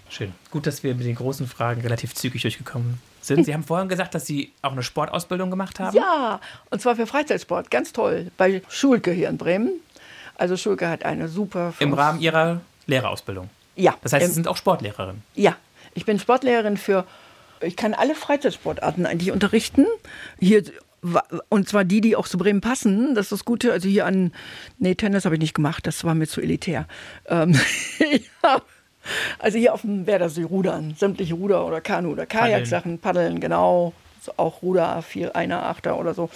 Schön. Gut, dass wir mit den großen Fragen relativ zügig durchgekommen sind. Sie haben vorhin gesagt, dass Sie auch eine Sportausbildung gemacht haben. Ja, und zwar für Freizeitsport. Ganz toll. Bei Schulke hier in Bremen. Also Schulke hat eine super... Im Rahmen Ihrer Lehrerausbildung. Ja. Das heißt, Sie sind auch Sportlehrerin. Ja, ich bin Sportlehrerin für, ich kann alle Freizeitsportarten eigentlich unterrichten. Hier, und zwar die, die auch zu Bremen passen. Das ist das Gute. Also hier an, nee, Tennis habe ich nicht gemacht, das war mir zu elitär. Ähm, ja. Also hier auf dem Werdersee rudern, sämtliche Ruder- oder Kanu- oder Kajaksachen, Paddeln, genau. So auch Ruder, vier, einer, Achter oder so.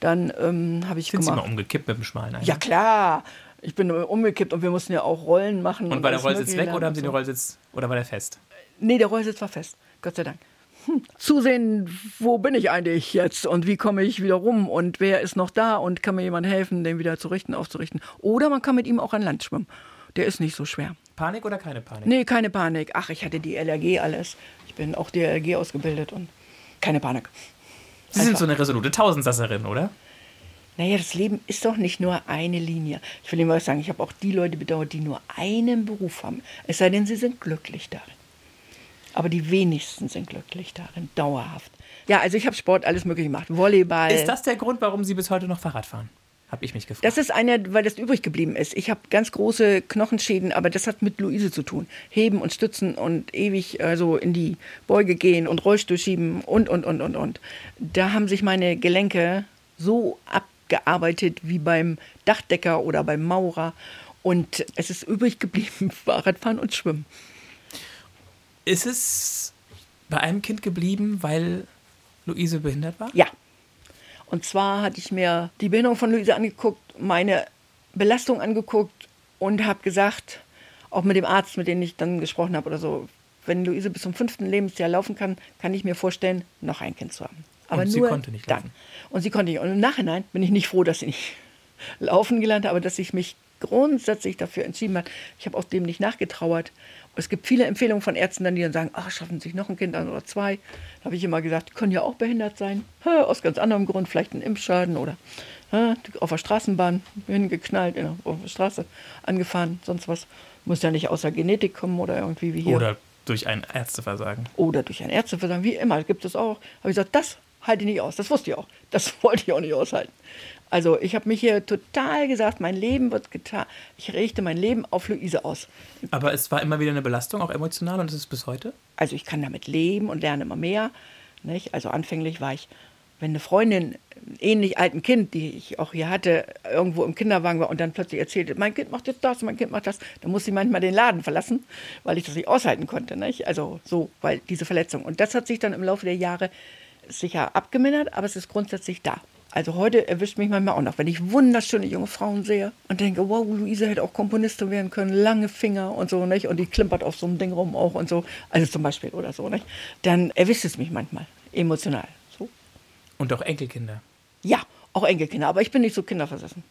Dann ähm, habe ich Sind Sie gemacht. mal umgekippt mit dem schmalen Eimer? Ja, klar. Ich bin umgekippt und wir mussten ja auch Rollen machen. Und war der Rollsitz weg oder haben Sie den. Rollsitz oder war der fest? Nee, der Rollsitz war fest. Gott sei Dank. Hm. Zusehen, wo bin ich eigentlich jetzt und wie komme ich wieder rum und wer ist noch da und kann mir jemand helfen, den wieder zu richten, aufzurichten. Oder man kann mit ihm auch an Land schwimmen. Der ist nicht so schwer. Panik oder keine Panik? Nee, keine Panik. Ach, ich hatte die LRG alles. Ich bin auch DLRG ausgebildet und keine Panik. Sie sind so eine resolute Tausendsasserin, oder? Naja, das Leben ist doch nicht nur eine Linie. Ich will Ihnen was sagen, ich habe auch die Leute bedauert, die nur einen Beruf haben. Es sei denn, sie sind glücklich darin. Aber die wenigsten sind glücklich darin, dauerhaft. Ja, also ich habe Sport alles mögliche gemacht. Volleyball. Ist das der Grund, warum Sie bis heute noch Fahrrad fahren? Habe ich mich gefragt. Das ist einer, weil das übrig geblieben ist. Ich habe ganz große Knochenschäden, aber das hat mit Luise zu tun. Heben und stützen und ewig äh, so in die Beuge gehen und Rollstuhl schieben und, und, und, und, und. Da haben sich meine Gelenke so abgearbeitet wie beim Dachdecker oder beim Maurer. Und es ist übrig geblieben, Fahrradfahren und Schwimmen. ist es bei einem Kind geblieben, weil Luise behindert war? Ja. Und zwar hatte ich mir die Behinderung von Luise angeguckt, meine Belastung angeguckt und habe gesagt, auch mit dem Arzt, mit dem ich dann gesprochen habe oder so, wenn Luise bis zum fünften Lebensjahr laufen kann, kann ich mir vorstellen, noch ein Kind zu haben. Aber Und sie nur konnte nicht dann. laufen. Und sie konnte nicht. Und im Nachhinein bin ich nicht froh, dass sie nicht laufen gelernt hat, aber dass ich mich grundsätzlich dafür entschieden habe. Ich habe auch dem nicht nachgetrauert. Es gibt viele Empfehlungen von Ärzten, dann, die dann sagen, ach, schaffen Sie sich noch ein Kind an oder zwei. Da habe ich immer gesagt, die können ja auch behindert sein. Hä, aus ganz anderem Grund, vielleicht ein Impfschaden oder hä, auf der Straßenbahn hingeknallt, in der- auf der Straße angefahren, sonst was. Muss ja nicht außer Genetik kommen oder irgendwie wie hier. Oder durch ein Ärzteversagen? oder durch ein Ärzteversagen, wie immer, gibt es auch. Habe ich gesagt, das halte ich nicht aus. Das wusste ich auch. Das wollte ich auch nicht aushalten. Also ich habe mich hier total gesagt, mein Leben wird getan. Ich richte mein Leben auf Luise aus. Aber es war immer wieder eine Belastung, auch emotional, und es ist bis heute? Also ich kann damit leben und lerne immer mehr. Nicht? Also anfänglich war ich, wenn eine Freundin, ein ähnlich alten Kind, die ich auch hier hatte, irgendwo im Kinderwagen war und dann plötzlich erzählte, mein Kind macht jetzt das, mein Kind macht das, dann musste ich manchmal den Laden verlassen, weil ich das nicht aushalten konnte. Nicht? Also so, weil diese Verletzung. Und das hat sich dann im Laufe der Jahre sicher abgemindert, aber es ist grundsätzlich da. Also heute erwischt mich manchmal auch noch, wenn ich wunderschöne junge Frauen sehe und denke, wow, Luise hätte auch Komponistin werden können, lange Finger und so, nicht? Und die klimpert auf so einem Ding rum auch und so, also zum Beispiel oder so, nicht? Dann erwischt es mich manchmal emotional. So. Und auch Enkelkinder. Ja, auch Enkelkinder, aber ich bin nicht so kinderversessen.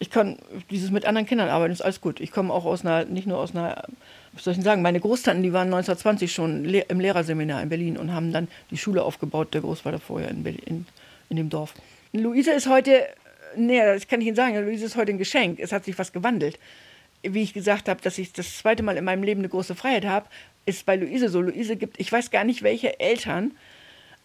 Ich kann dieses mit anderen Kindern arbeiten, ist alles gut. Ich komme auch aus einer, nicht nur aus einer, was soll ich denn sagen, meine Großtanten, die waren 1920 schon le- im Lehrerseminar in Berlin und haben dann die Schule aufgebaut, der Großvater vorher in, Berlin, in, in dem Dorf. Luise ist heute, nee, das kann ich Ihnen sagen, Luise ist heute ein Geschenk. Es hat sich was gewandelt. Wie ich gesagt habe, dass ich das zweite Mal in meinem Leben eine große Freiheit habe, ist bei Luise so. Luise gibt, ich weiß gar nicht, welche Eltern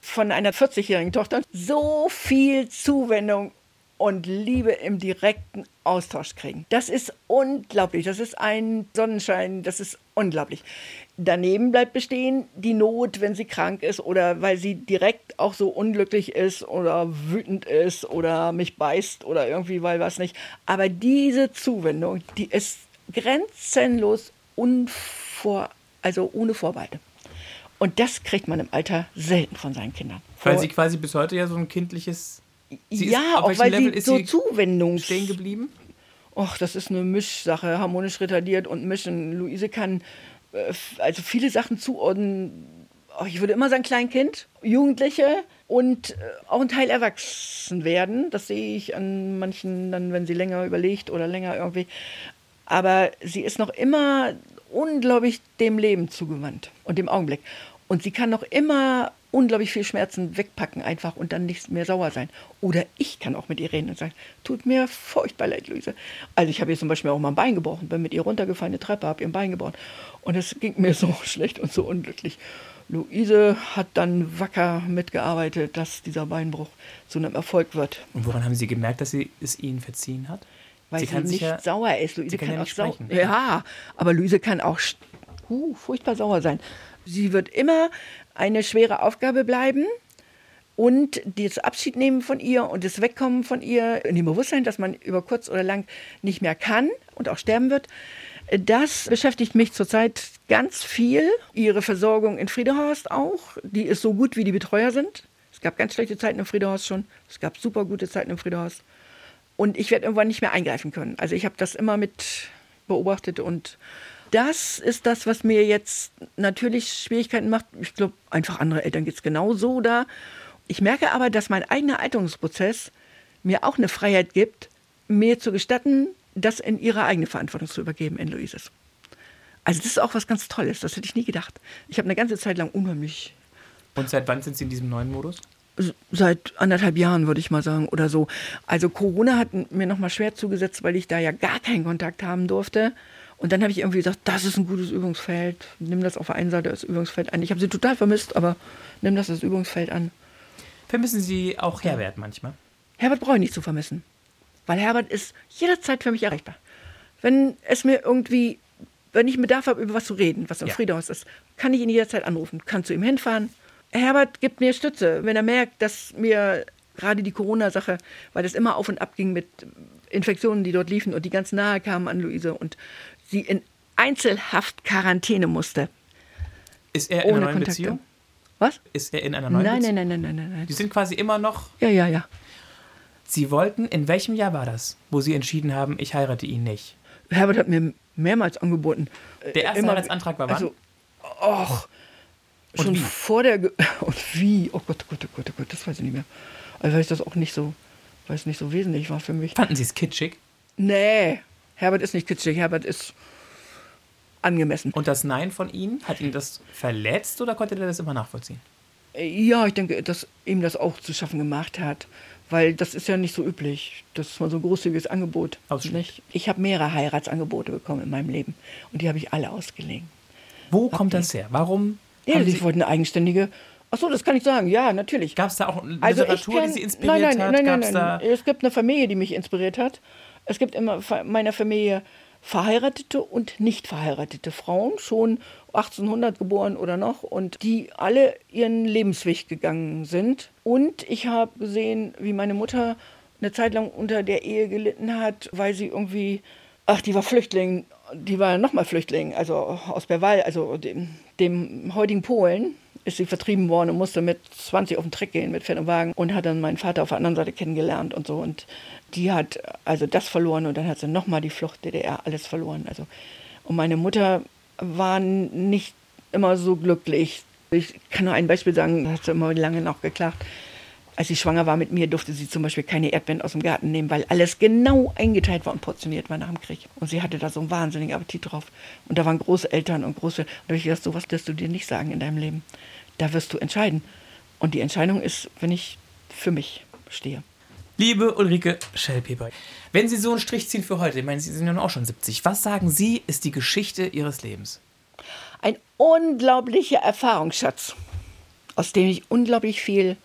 von einer 40-jährigen Tochter so viel Zuwendung und Liebe im direkten Austausch kriegen. Das ist unglaublich. Das ist ein Sonnenschein. Das ist unglaublich. Daneben bleibt bestehen die Not, wenn sie krank ist oder weil sie direkt auch so unglücklich ist oder wütend ist oder mich beißt oder irgendwie, weil was nicht. Aber diese Zuwendung, die ist grenzenlos unvor, also ohne Vorbehalte. Und das kriegt man im Alter selten von seinen Kindern. Weil sie quasi bis heute ja so ein kindliches. Sie ist- ja, auf auch weil Level sie ist so sie Zuwendung Stehen geblieben? Och, das ist eine Mischsache, harmonisch retardiert und mischen. Luise kann äh, also viele Sachen zuordnen, oh, ich würde immer sagen Kleinkind, Jugendliche und äh, auch ein Teil erwachsen werden. Das sehe ich an manchen dann, wenn sie länger überlegt oder länger irgendwie. Aber sie ist noch immer unglaublich dem Leben zugewandt und dem Augenblick. Und sie kann noch immer unglaublich viel Schmerzen wegpacken einfach und dann nicht mehr sauer sein. Oder ich kann auch mit ihr reden und sagen, tut mir furchtbar leid, Luise. Also ich habe ihr zum Beispiel auch mal ein Bein gebrochen, bin mit ihr runtergefallen, eine Treppe, habe ihr ein Bein gebrochen. Und es ging mir so schlecht und so unglücklich. Luise hat dann wacker mitgearbeitet, dass dieser Beinbruch zu einem Erfolg wird. Und woran haben Sie gemerkt, dass sie es Ihnen verziehen hat? Weil sie, Sie nicht ja- sauer ist. Luise sie kann kann, ja auch nicht sauer. sprechen. Ja, aber Luise kann auch huh, furchtbar sauer sein. Sie wird immer eine schwere Aufgabe bleiben und das Abschied nehmen von ihr und das Wegkommen von ihr in dem Bewusstsein, dass man über kurz oder lang nicht mehr kann und auch sterben wird. Das beschäftigt mich zurzeit ganz viel. Ihre Versorgung in Friedehorst auch. Die ist so gut, wie die Betreuer sind. Es gab ganz schlechte Zeiten im Friedehorst schon. Es gab super gute Zeiten im Friedehorst. Und ich werde irgendwann nicht mehr eingreifen können. Also ich habe das immer mit beobachtet und das ist das, was mir jetzt natürlich Schwierigkeiten macht. Ich glaube, einfach andere Eltern geht es genauso da. Ich merke aber, dass mein eigener Alterungsprozess mir auch eine Freiheit gibt, mir zu gestatten, das in ihre eigene Verantwortung zu übergeben, in Luises. Also das ist auch was ganz Tolles, das hätte ich nie gedacht. Ich habe eine ganze Zeit lang unheimlich Und seit wann sind Sie in diesem neuen Modus? seit anderthalb Jahren, würde ich mal sagen, oder so. Also Corona hat mir nochmal schwer zugesetzt, weil ich da ja gar keinen Kontakt haben durfte. Und dann habe ich irgendwie gesagt, das ist ein gutes Übungsfeld. Nimm das auf der einen Seite als Übungsfeld an. Ich habe sie total vermisst, aber nimm das als Übungsfeld an. Vermissen Sie auch Herbert manchmal? Herbert brauche ich nicht zu vermissen. Weil Herbert ist jederzeit für mich erreichbar. Wenn es mir irgendwie, wenn ich Bedarf habe, über was zu reden, was im Ja. Friedehaus ist, kann ich ihn jederzeit anrufen, kann zu ihm hinfahren. Herbert gibt mir Stütze, wenn er merkt, dass mir gerade die Corona-Sache, weil das immer auf und ab ging mit Infektionen, die dort liefen und die ganz nahe kamen an Luise und sie in Einzelhaft Quarantäne musste. Ist er in Ohne einer neuen Kontakte. Beziehung? Was? Ist er in einer neuen Nein, Beziehung? nein, nein, nein, nein, nein, Die sind quasi immer noch. Ja, ja, ja. Sie wollten, in welchem Jahr war das, wo Sie entschieden haben, ich heirate ihn nicht? Herbert hat mir mehrmals angeboten. äh, Der erste Heiratsantrag war wann? Also, och, Und schon wie? vor der. Ge und wie? Oh Gott, oh Gott, oh Gott, oh Gott, das weiß ich nicht mehr. Also, weil ich das auch nicht so, weil es nicht so wesentlich war für mich. Fanden Sie es kitschig? Nee, Herbert ist nicht kitschig, Herbert ist angemessen. Und das Nein von Ihnen, hat ihn das verletzt oder konnte er das immer nachvollziehen? Ja, ich denke, dass ihm das auch zu schaffen gemacht hat. Weil das ist ja nicht so üblich, dass man so ein großzügiges Angebot. Nicht? Ich habe mehrere Heiratsangebote bekommen in meinem Leben. Und die habe ich alle ausgelegen. Wo kommt das her? Warum? Ja, sie Sie, wollten eine eigenständige. Ach so, das kann ich sagen. Ja, natürlich. Gab es da auch Also Literatur, die kenn- Sie inspiriert nein, nein, hat? Nein, nein, nein, da Es gibt eine Familie, die mich inspiriert hat. Es gibt immer in meiner Familie verheiratete und nicht verheiratete Frauen, schon 1800 geboren oder noch, und die alle ihren Lebensweg gegangen sind. Und ich habe gesehen, wie meine Mutter eine Zeit lang unter der Ehe gelitten hat, weil sie irgendwie, ach, die war Flüchtling, die war nochmal Flüchtling, also aus Berwall, also dem, dem heutigen Polen ist sie vertrieben worden und musste mit 20 auf den Treck gehen mit Pferd und Wagen und hat dann meinen Vater auf der anderen Seite kennengelernt und so. Und die hat also das verloren und dann hat sie nochmal die Flucht DDR, alles verloren. Also, und meine Mutter war nicht immer so glücklich. Ich kann nur ein Beispiel sagen, da hat sie immer lange noch geklagt. Als sie schwanger war mit mir, durfte sie zum Beispiel keine Erdbeeren aus dem Garten nehmen, weil alles genau eingeteilt war und portioniert war nach dem Krieg. Und sie hatte da so einen wahnsinnigen Appetit drauf. Und da waren Großeltern und große. Und da habe ich gedacht, sowas wirst du dir nicht sagen in deinem Leben. Da wirst du entscheiden. Und die Entscheidung ist, wenn ich für mich stehe. Liebe Ulrike Schellpeper, wenn Sie so einen Strich ziehen für heute, ich meine, Sie sind ja nun auch schon 70, was sagen Sie, ist die Geschichte Ihres Lebens? Ein unglaublicher Erfahrungsschatz, aus dem ich unglaublich viel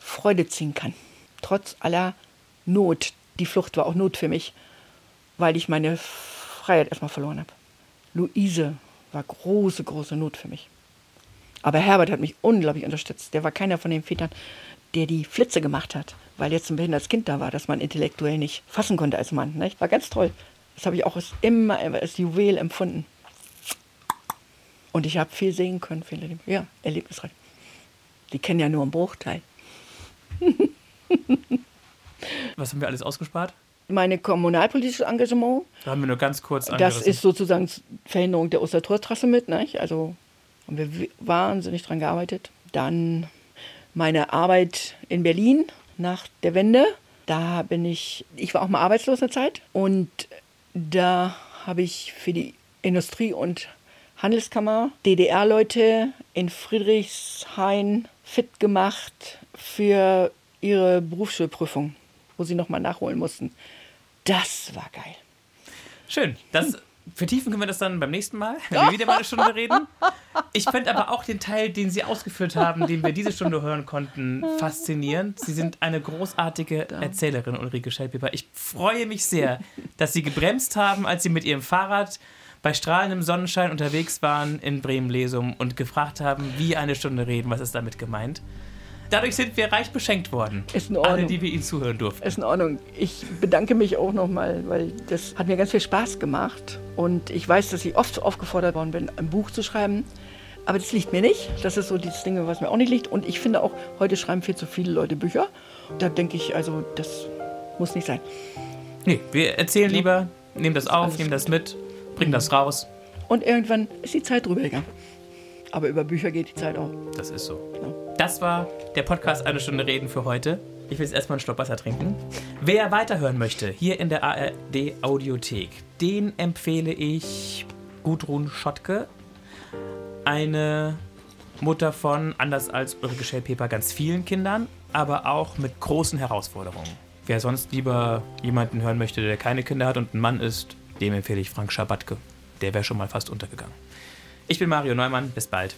Freude ziehen kann. Trotz aller Not. Die Flucht war auch Not für mich, weil ich meine Freiheit erstmal verloren habe. Luise war große, große Not für mich. Aber Herbert hat mich unglaublich unterstützt. Der war keiner von den Vätern, der die Flitze gemacht hat, weil jetzt ein behindertes Kind da war, das man intellektuell nicht fassen konnte als Mann. Ne? War ganz toll. Das habe ich auch als, immer als Juwel empfunden. Und ich habe viel sehen können, viel erleben. Ja, erlebnisreich. Die kennen ja nur einen Bruchteil. Was haben wir alles ausgespart? Meine kommunalpolitisches Engagement, Da haben wir nur ganz kurz das angerissen. ist sozusagen Verhinderung der Ostertorstrasse mit. Nicht? Also Und wir wahnsinnig dran gearbeitet. Dann meine Arbeit in Berlin nach der Wende. Da bin ich, ich war auch mal arbeitslos eine Zeit und da habe ich für die Industrie- und Handelskammer DDR-Leute in Friedrichshain fit gemacht für ihre Berufsschulprüfung, wo sie nochmal nachholen mussten. Das war geil. Schön. Das vertiefen können wir das dann beim nächsten Mal, wenn wir wieder mal eine Stunde reden. Ich fände aber auch den Teil, den Sie ausgeführt haben, den wir diese Stunde hören konnten, faszinierend. Sie sind eine großartige Erzählerin, Ulrike Schellpieper. Ich freue mich sehr, dass Sie gebremst haben, als Sie mit Ihrem Fahrrad bei strahlendem Sonnenschein unterwegs waren in Bremen-Lesum und gefragt haben, wie eine Stunde reden, was ist damit gemeint. Dadurch sind wir reich beschenkt worden. Ist in Ordnung. Alle, die wir Ihnen zuhören durften. Ist in Ordnung. Ich bedanke mich auch nochmal, weil das hat mir ganz viel Spaß gemacht. Und ich weiß, dass ich oft aufgefordert worden bin, ein Buch zu schreiben. Aber das liegt mir nicht. Das ist so dieses Ding, was mir auch nicht liegt. Und ich finde auch, heute schreiben viel zu viele Leute Bücher. Da denke ich, also, das muss nicht sein. Nee, wir erzählen lieber, nehmen das auf, nehmen das mit, bringen das raus. Und irgendwann ist die Zeit drüber gegangen. Aber über Bücher geht die Zeit auch. Das ist so. Das war der Podcast Eine Stunde Reden für heute. Ich will jetzt erstmal einen Schluck Wasser trinken. Wer weiterhören möchte, hier in der ARD Audiothek, den empfehle ich Gudrun Schottke. Eine Mutter von, anders als Ulrike Schellpeper, ganz vielen Kindern, aber auch mit großen Herausforderungen. Wer sonst lieber jemanden hören möchte, der keine Kinder hat und ein Mann ist, dem empfehle ich Frank Schabatke. Der wäre schon mal fast untergegangen. Ich bin Mario Neumann. Bis bald.